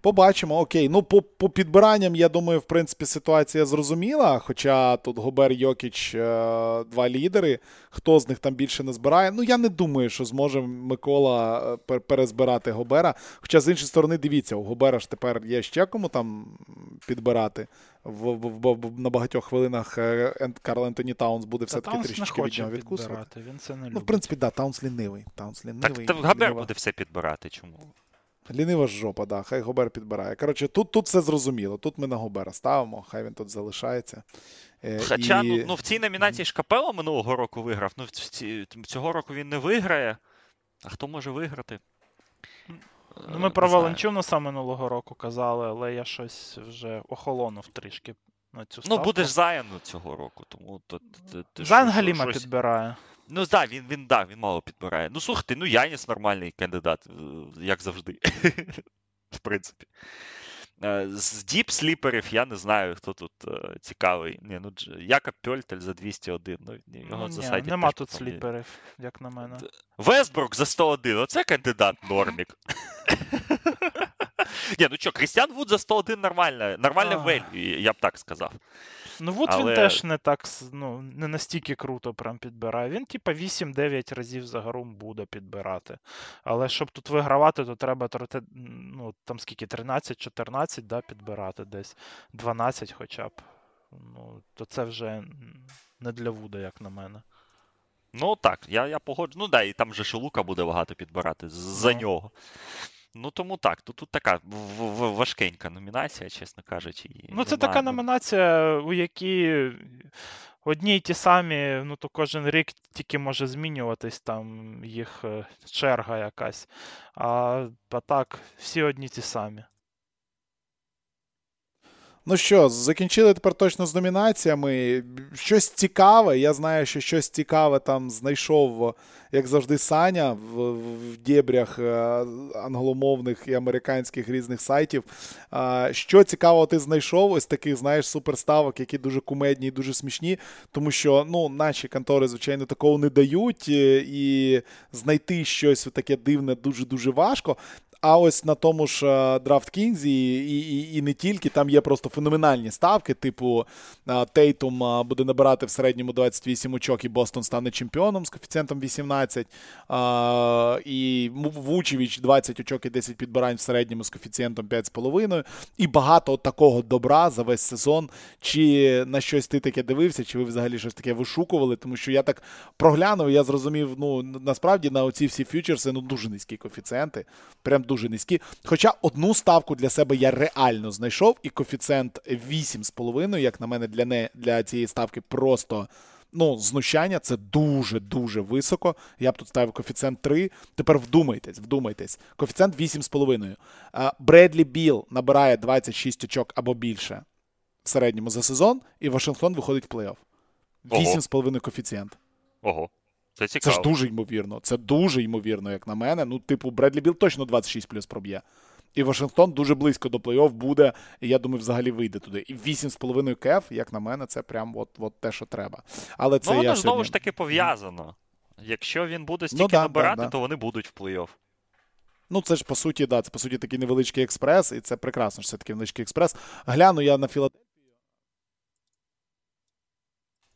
Побачимо, окей. Ну, по, по підбиранням, я думаю, в принципі, ситуація зрозуміла. Хоча тут Гобер Йокіч, е, два лідери. Хто з них там більше не збирає? Ну, я не думаю, що зможе Микола е, перезбирати Гобера. Хоча, з іншої сторони, дивіться, у Гобера ж тепер є ще кому там підбирати. В, в, в, в- на багатьох хвилинах е, Карл Ентоні Таунс буде все-таки не трішечки від нього відкусувати. він це не любить. Ну, в принципі, да, Таунс лінивий. Таунс лінивий. Так, та Гобер буде все підбирати. Чому? Лінива ж жопа, да, хай Гобер підбирає. Коротше, тут, тут все зрозуміло. Тут ми на Гобера ставимо, хай він тут залишається. Е, Хоча і... ну, ну, в цій номінації ж Капела минулого року виграв. Ну, в ці- цього року він не виграє. А хто може виграти? Ну, Е, ми про не знаю. Валанчюнаса минулого року казали, але я щось вже охолонув трішки на цю Ну, будеш Заян цього року, тому то, то, то, Зайн Галіма щось- підбирає. Ну так, він, він, да, він мало підбирає. Ну слухайте, ну Яніс нормальний кандидат, е, як завжди. (laughs) В принципі. Е, З діп сліперів я не знаю, хто тут е, цікавий. Ні, ну, Якоб Пьольтель за 201. Ну, його Ну, ні, нема теж тут сліперів, як на мене. Вестбрук за 101, оце кандидат Нормік. (laughs) Ні, ну що, Крістіан Вуд за 101 нормальне, нормальне Ах. я б так сказав. Ну, от Але- він теж не так ну, не настільки круто прям підбирає. Він, типа, 8-9 разів за гру буде підбирати. Але щоб тут вигравати, то треба ну, там скільки, 13-14, да, підбирати десь. 12 хоча б. Ну, то це вже не для Вуда, як на мене. Ну так, я, я погоджу. Ну да, і там же ще Лука буде багато підбирати за Ну. нього. Ну тому так, тут, тут така важкенька номінація, чесно кажучи. Ну, це така номінація, у якій одні й ті самі, ну то кожен рік тільки може змінюватись там їх е, черга якась. А, а так, всі одні ті самі. Ну що, закінчили тепер точно з номінаціями. Щось цікаве. Я знаю, що щось цікаве там знайшов, як завжди, Саня в, в дєбрях е, англомовних і американських різних сайтів. Що цікавого ти знайшов? Ось таких, знаєш, суперставок, які дуже кумедні і дуже смішні. Тому що ну, наші контори, звичайно, такого не дають, е, і знайти щось таке дивне дуже-дуже важко. А ось на тому ж е, DraftKings і, і, і не тільки, там є просто феноменальні ставки, типу Тейтум е, буде набирати в середньому 28 очок, і Бостон стане чемпіоном з коефіцієнтом 18. е, І Вучевич 20 очок і 10 підбирань в середньому з коефіцієнтом 5,5. І багато такого добра за весь сезон. Чи на щось ти таке дивився, чи ви взагалі щось таке вишукували? Тому що я так проглянув, я зрозумів, ну насправді на оці всі фьючерси ну дуже низькі коефіцієнти. Прям дуже низькі. Хоча одну ставку для себе я реально знайшов, і коефіцієнт 8,5, як на мене, для не для цієї ставки просто. Ну, знущання це дуже-дуже високо. Я б тут ставив коефіцієнт 3. Тепер вдумайтесь, вдумайтесь. Коефіцієнт 8,5. А, Бредлі Біл набирає 26 очок або більше в середньому за сезон, і Вашингтон виходить в плей-офф. Ого. 8,5 коефіцієнт. Ого. Це Це ж дуже ймовірно. Це дуже ймовірно, як на мене. Ну, типу, Бредлі Біл точно 26 плюс проб'є. І Вашингтон дуже близько до плей-офф буде, і я думаю, взагалі вийде туди. І 8,5 кеф, як на мене, це прям от, от те, що треба. Але це ну, воно я ж знову сьогодні... ж таки пов'язано. Якщо він буде стільки Ну да, набирати, да, да. то вони будуть в плей-офф. Ну, це ж по суті, да, це по суті такий невеличкий експрес, і це прекрасно, що це такий невеличкий експрес. Гляну я на Філадельфію.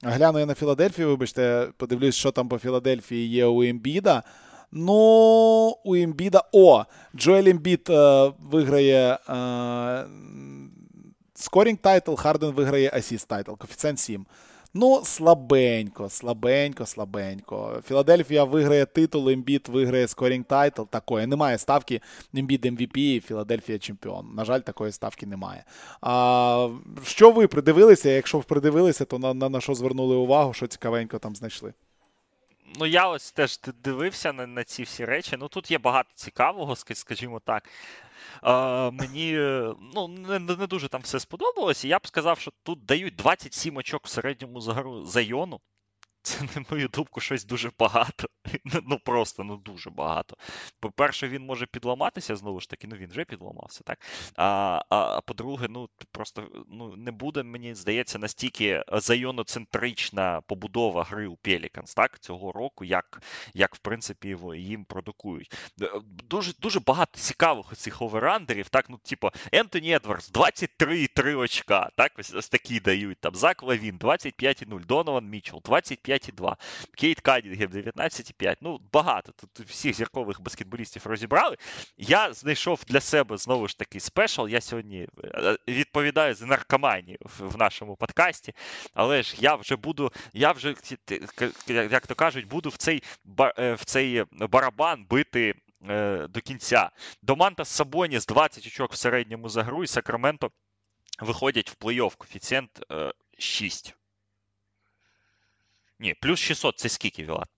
Гляну я на Філадельфію, вибачте, подивлюсь, що там по Філадельфії є у Ембіда. Ну, у Ембіда. О! Джоель Ембід е, виграє е, scoring title, Харден виграє assist title, коефіцієнт 7. Ну, слабенько, слабенько, слабенько. Філадельфія виграє титул, Ембіід виграє scoring title. Такої немає ставки Ембіід MVP, Філадельфія чемпіон. На жаль, такої ставки немає. А, що ви придивилися? Якщо ви придивилися, то на, на, на що звернули увагу, що цікавенько там знайшли? Ну, я ось теж дивився на, на ці всі речі. Ну, тут є багато цікавого, скажімо так. Мені е, ну, не не дуже там все сподобалось. І я б сказав, що тут дають 27 очок в середньому за гру за Йону. Це на мою думку щось дуже багато. (laughs) Ну, ну просто ну дуже багато. По-перше, він може підламатися знову ж таки, ну він вже підламався, так? А а, по-друге, ну просто ну не буде, мені здається, настільки зайоноцентрична побудова гри у Pelicans, так, цього року, як як в принципі їм продукують. Е, дуже дуже багато цікавих цих over-under ів, так, ну, типу, Ентоні Едвардс 23,3 очка, так, ось, ось такі дають там. Зак Лавін 25,0, Донован Мічел, 25. 5,2. Кейт Канінгем 19,5. Ну, багато. Тут всіх зіркових баскетболістів розібрали. Я знайшов для себе знову ж таки special. Я сьогодні е, відповідаю за наркоманію в нашому подкасті. Але ж я вже буду, я вже, як то кажуть, буду в цей, е, в цей барабан бити. Е, до кінця. Доманта з 20 очок в середньому за гру, і Сакраменто виходять в плей-офф. Коефіцієнт 6. Ні, плюс 600 це скільки, Вілат?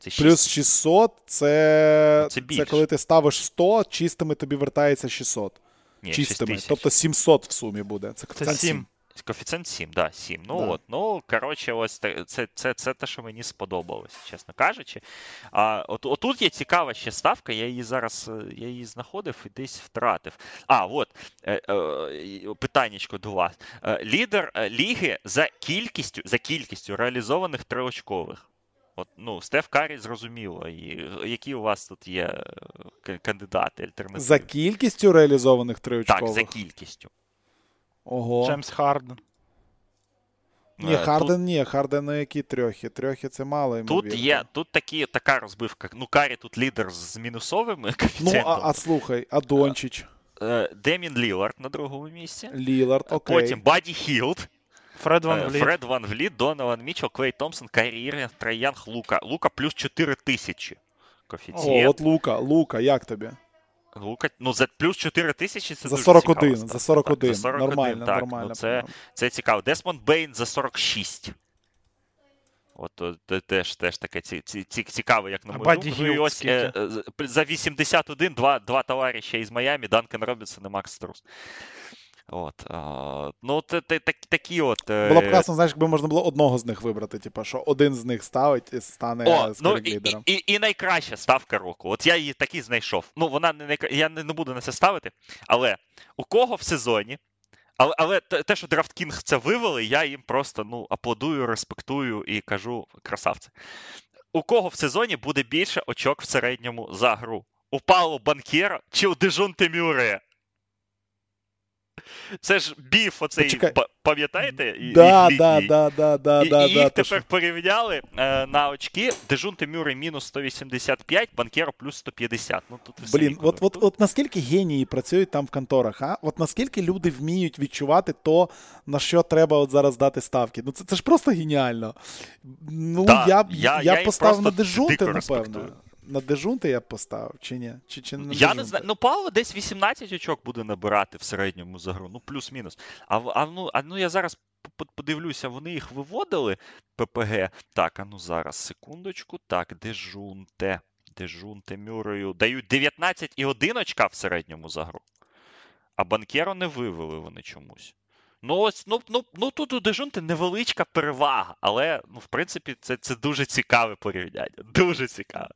Це 6. Плюс 600 це, це це, коли ти ставиш 100, чистими тобі вертається 600. Ні, чистими. Тобто 700 в сумі буде. Це, Це 7. 7. Коефіцієнт 7, да, 7. Ну Да. от, ну коротше, ось те- це, це, це те, що мені сподобалось, чесно кажучи. А от отут є цікава ще ставка, я її зараз е, я її знаходив і десь втратив. А, от е, е, питаннячко до вас. Е, лідер е, ліги за кількістю за кількістю реалізованих триочкових. От, ну, Стеф Карі зрозуміло. І які у вас тут є кандидати альтернативи? За кількістю реалізованих триочкових? Так, за кількістю. Ого. Джеймс Харден. Ні, Е, Харден ні, Харден на які трьохи. Трьохи це мало Тут є тут такі, така розбивка. Ну, Карі тут лідер з мінусовими Ну, коефіцієнтом. а, а слухай, а Дончич, Е, Деміан Лілард на другому місці. Лілард, окей. Потім Баді Хілд, Фред Ван е, Вліт. Фред Ван Вліт, Донован Мічел, Клей Томпсон, Кайрі Ірвінг, Трей Янг, Лука. Лука плюс 4 тисячі. О, от Лука, Лука, як тобі? Лука, ну, за плюс 4 тисячі це За дуже цікаво, за 41. Так, за 41, Нормально, так, нормально. Ну, це, це цікаво. Десмонд Бейн за 46. От теж, теж таке ці, ці, ці, цікаве, як на мою думку. І ось е, е, за 81 два, два товариша із Майами, Данкен Робінсон і Макс Струс. От, а, ну, те, так, такі от. е, Було б класно, знаєш, якби можна було одного з них вибрати, типу, що один з них ставить і стане О, ну, лідером. і, і, і найкраща ставка року. От я її таки знайшов. Ну, вона не найкра... я не, не буду на це ставити. Але у кого в сезоні. Але, але те, що DraftKings це вивели, я їм просто ну, аплодую, респектую і кажу красавці. У кого в сезоні буде більше очок в середньому за гру? У Пауло Банкєра чи у Дежонте Мюре? Це ж біф оцей, Почекай. па- пам'ятаєте? І- Да, їх да, да, да, да, і, да, і їх да, тепер що- порівняли е, на очки. Деджонте Мюррей мінус 185, Банкеро плюс 150. Ну тут Блін, от, от, от наскільки генії працюють там в конторах, а? От наскільки люди вміють відчувати то, на що треба от зараз дати ставки. Ну це, це ж просто геніально. Ну, Да, я я- я, я поставив на Деджонте, напевно. респектую. На Деджонте я б поставив, чи ні? Чи, чи не на Я не знаю. Ну, Павло десь 18 очок буде набирати в середньому за гру. Ну, плюс-мінус. А, а, ну, а ну я зараз подивлюся, вони їх виводили ППГ. Так, а ну зараз, секундочку. Так, дежунте. Дежунте Мюррею дають 19 і 1 очка в середньому за гру. А банкеро не вивели вони чомусь. Ну, ось, ну, ну, ну тут у Дежунте невеличка перевага, але ну, в принципі це, це дуже цікаве порівняння. Дуже цікаве.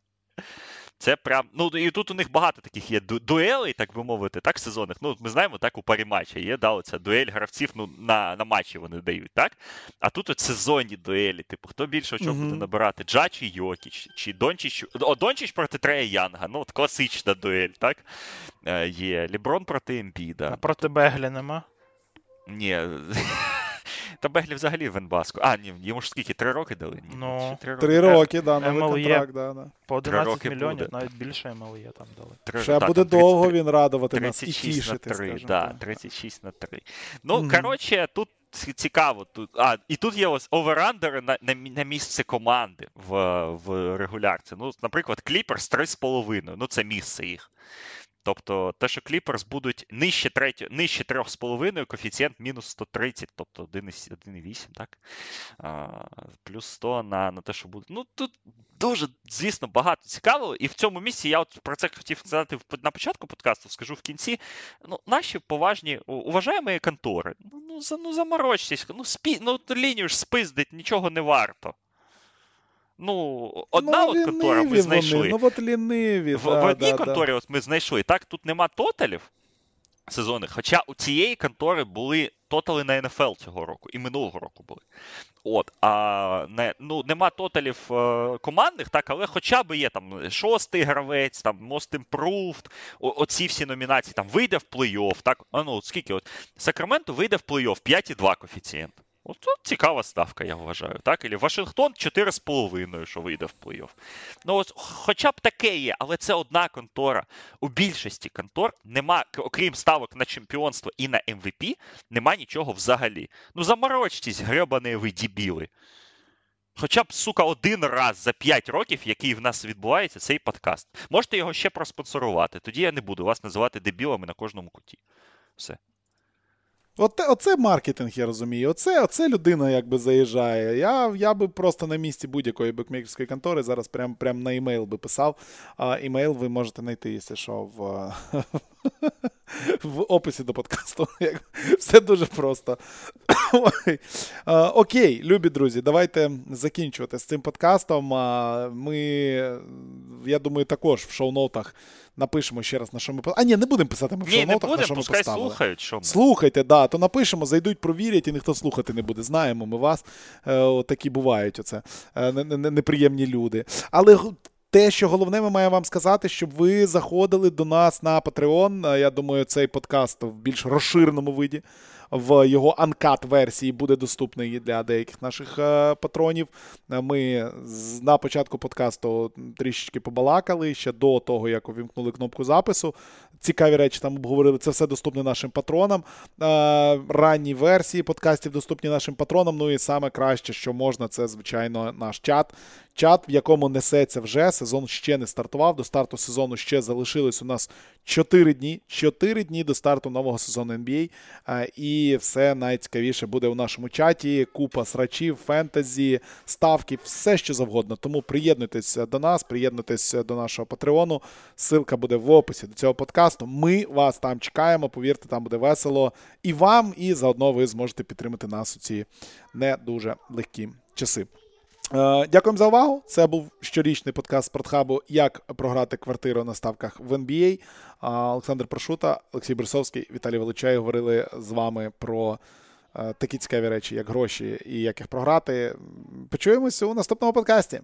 Це прям. Ну і тут у них багато таких є дуелей, так би мовити, так, сезонних. Ну, ми знаємо, так, у парі матча є, да, оця дуель гравців ну, на, на матчі вони дають, так? А тут от сезонні дуелі, типу, хто більше очок Мгм. буде набирати? Джа чи Йокіч, чи Дончич. О, Дончич проти Трея Янга. Ну, от класична дуель, так? Е, є. Ліброн проти Ембіда. А проти Беглі нема. Ні. Та Беглі взагалі в Енбаску. А, ні, йому ж скільки? Три роки дали? Ні, Ну, чи три Три роки, да, новий MLE. контракт, да, да. По 11 роки мільйонів, буде. навіть більше МЛЄ там дали. Три- Ще та, буде там довго 33 він радувати нас і 36 тішити, на 3, скажімо да, так. 36 на 3. Ну, Мгм. коротше, тут цікаво. Тут, а, і тут є ось оверандери на, на, мі- на місце команди в, в регулярці. Ну, наприклад, Clippers 3,5. Ну, це місце їх. Тобто, те, що Clippers будуть нижче, третьо, нижче 3,5, коефіцієнт мінус 130, тобто 1,8, так? А, плюс 100 на, на те, що буде. Ну, тут дуже, звісно, багато цікавого. І в цьому місці я от про це хотів сказати на початку подкасту, скажу в кінці. Ну, наші поважні, уважаємо контори. Ну, ну, ну заморочтесь, ну, спі, ну лінію ж спиздить, нічого не варто. Ну, одна ну, от контора ми знайшли. Вони, ну от ліниві, В, да, в одній да, да. конторі от ми знайшли. Так, тут нема тоталів сезонних, хоча у цієї контори були тотали на НФЛ цього року і минулого року були. От, а не, ну, нема тоталів е, командних, так, але хоча б є там шостий гравець, там Most Improved, о, оці всі номінації, там вийде в плей-офф, так, а ну, скільки от, Сакраменто вийде в плей-офф 5,2 коефіцієнт. От, от цікава ставка, я вважаю. Так? Ілі Вашингтон 4,5, що вийде в плей-офф. Ну, ось, хоча б таке є, але це одна контора. У більшості контор нема, окрім ставок на чемпіонство і на MVP, нема нічого взагалі. Ну заморочтесь, гребані ви дібіли. Хоча б, сука, один раз за 5 років, який в нас відбувається, цей подкаст. Можете його ще проспонсорувати. Тоді я не буду вас називати дебілами на кожному куті. Все. Оце, оце маркетинг, я розумію. Оце, оце людина якби заїжджає. Я, я би просто на місці будь-якої букмекерської контори зараз прям, прям на емейл би писав. А імейл ви можете знайти, якщо що, в, (laughs) в описі до подкасту. (laughs) Все дуже просто. (coughs) Ой. А, Окей, любі друзі, давайте закінчувати з цим подкастом. А, Ми, я думаю, також в шоу-ноутах напишемо ще раз, на що ми А, ні, не будемо писати ми в Ні, шоу-ноутах, на що ми пускай поставили. слухають, що ми. Слухайте, да, то напишемо, зайдуть, провірять, і ніхто слухати не буде. Знаємо ми вас. Е, такі бувають оце е, не- не- неприємні люди. Але те, що головне, ми маємо вам сказати, щоб ви заходили до нас на Patreon. Е, Я думаю, цей подкаст в більш розширеному виді. В його анкат версії буде доступний для деяких наших е, патронів. Е, Ми з- на початку подкасту трішечки побалакали ще до того, як увімкнули кнопку запису. Цікаві речі там обговорили. Це все доступне нашим патронам. Ранні версії подкастів доступні нашим патронам. Ну і саме краще, що можна, це звичайно наш чат. Чат, в якому несеться вже сезон ще не стартував. До старту сезону ще залишилось у нас 4 дні. 4 дні до старту нового сезону NBA. І все найцікавіше буде у нашому чаті. Купа срачів, фентезі, ставки, все що завгодно. Тому приєднуйтесь до нас, приєднуйтесь до нашого патреону. Ссылка буде в описі до цього подкасту. Ми вас там чекаємо. Повірте, там буде весело і вам, і заодно ви зможете підтримати нас у ці не дуже легкі часи. Е, Дякуємо за увагу. Це був щорічний подкаст Спортхабу Як програти квартиру на ставках в NBA. Олександр Прошута, Олексій Брусовський, Віталій Величай говорили з вами про е, такі цікаві речі, як гроші і як їх програти. Почуємося у наступному подкасті.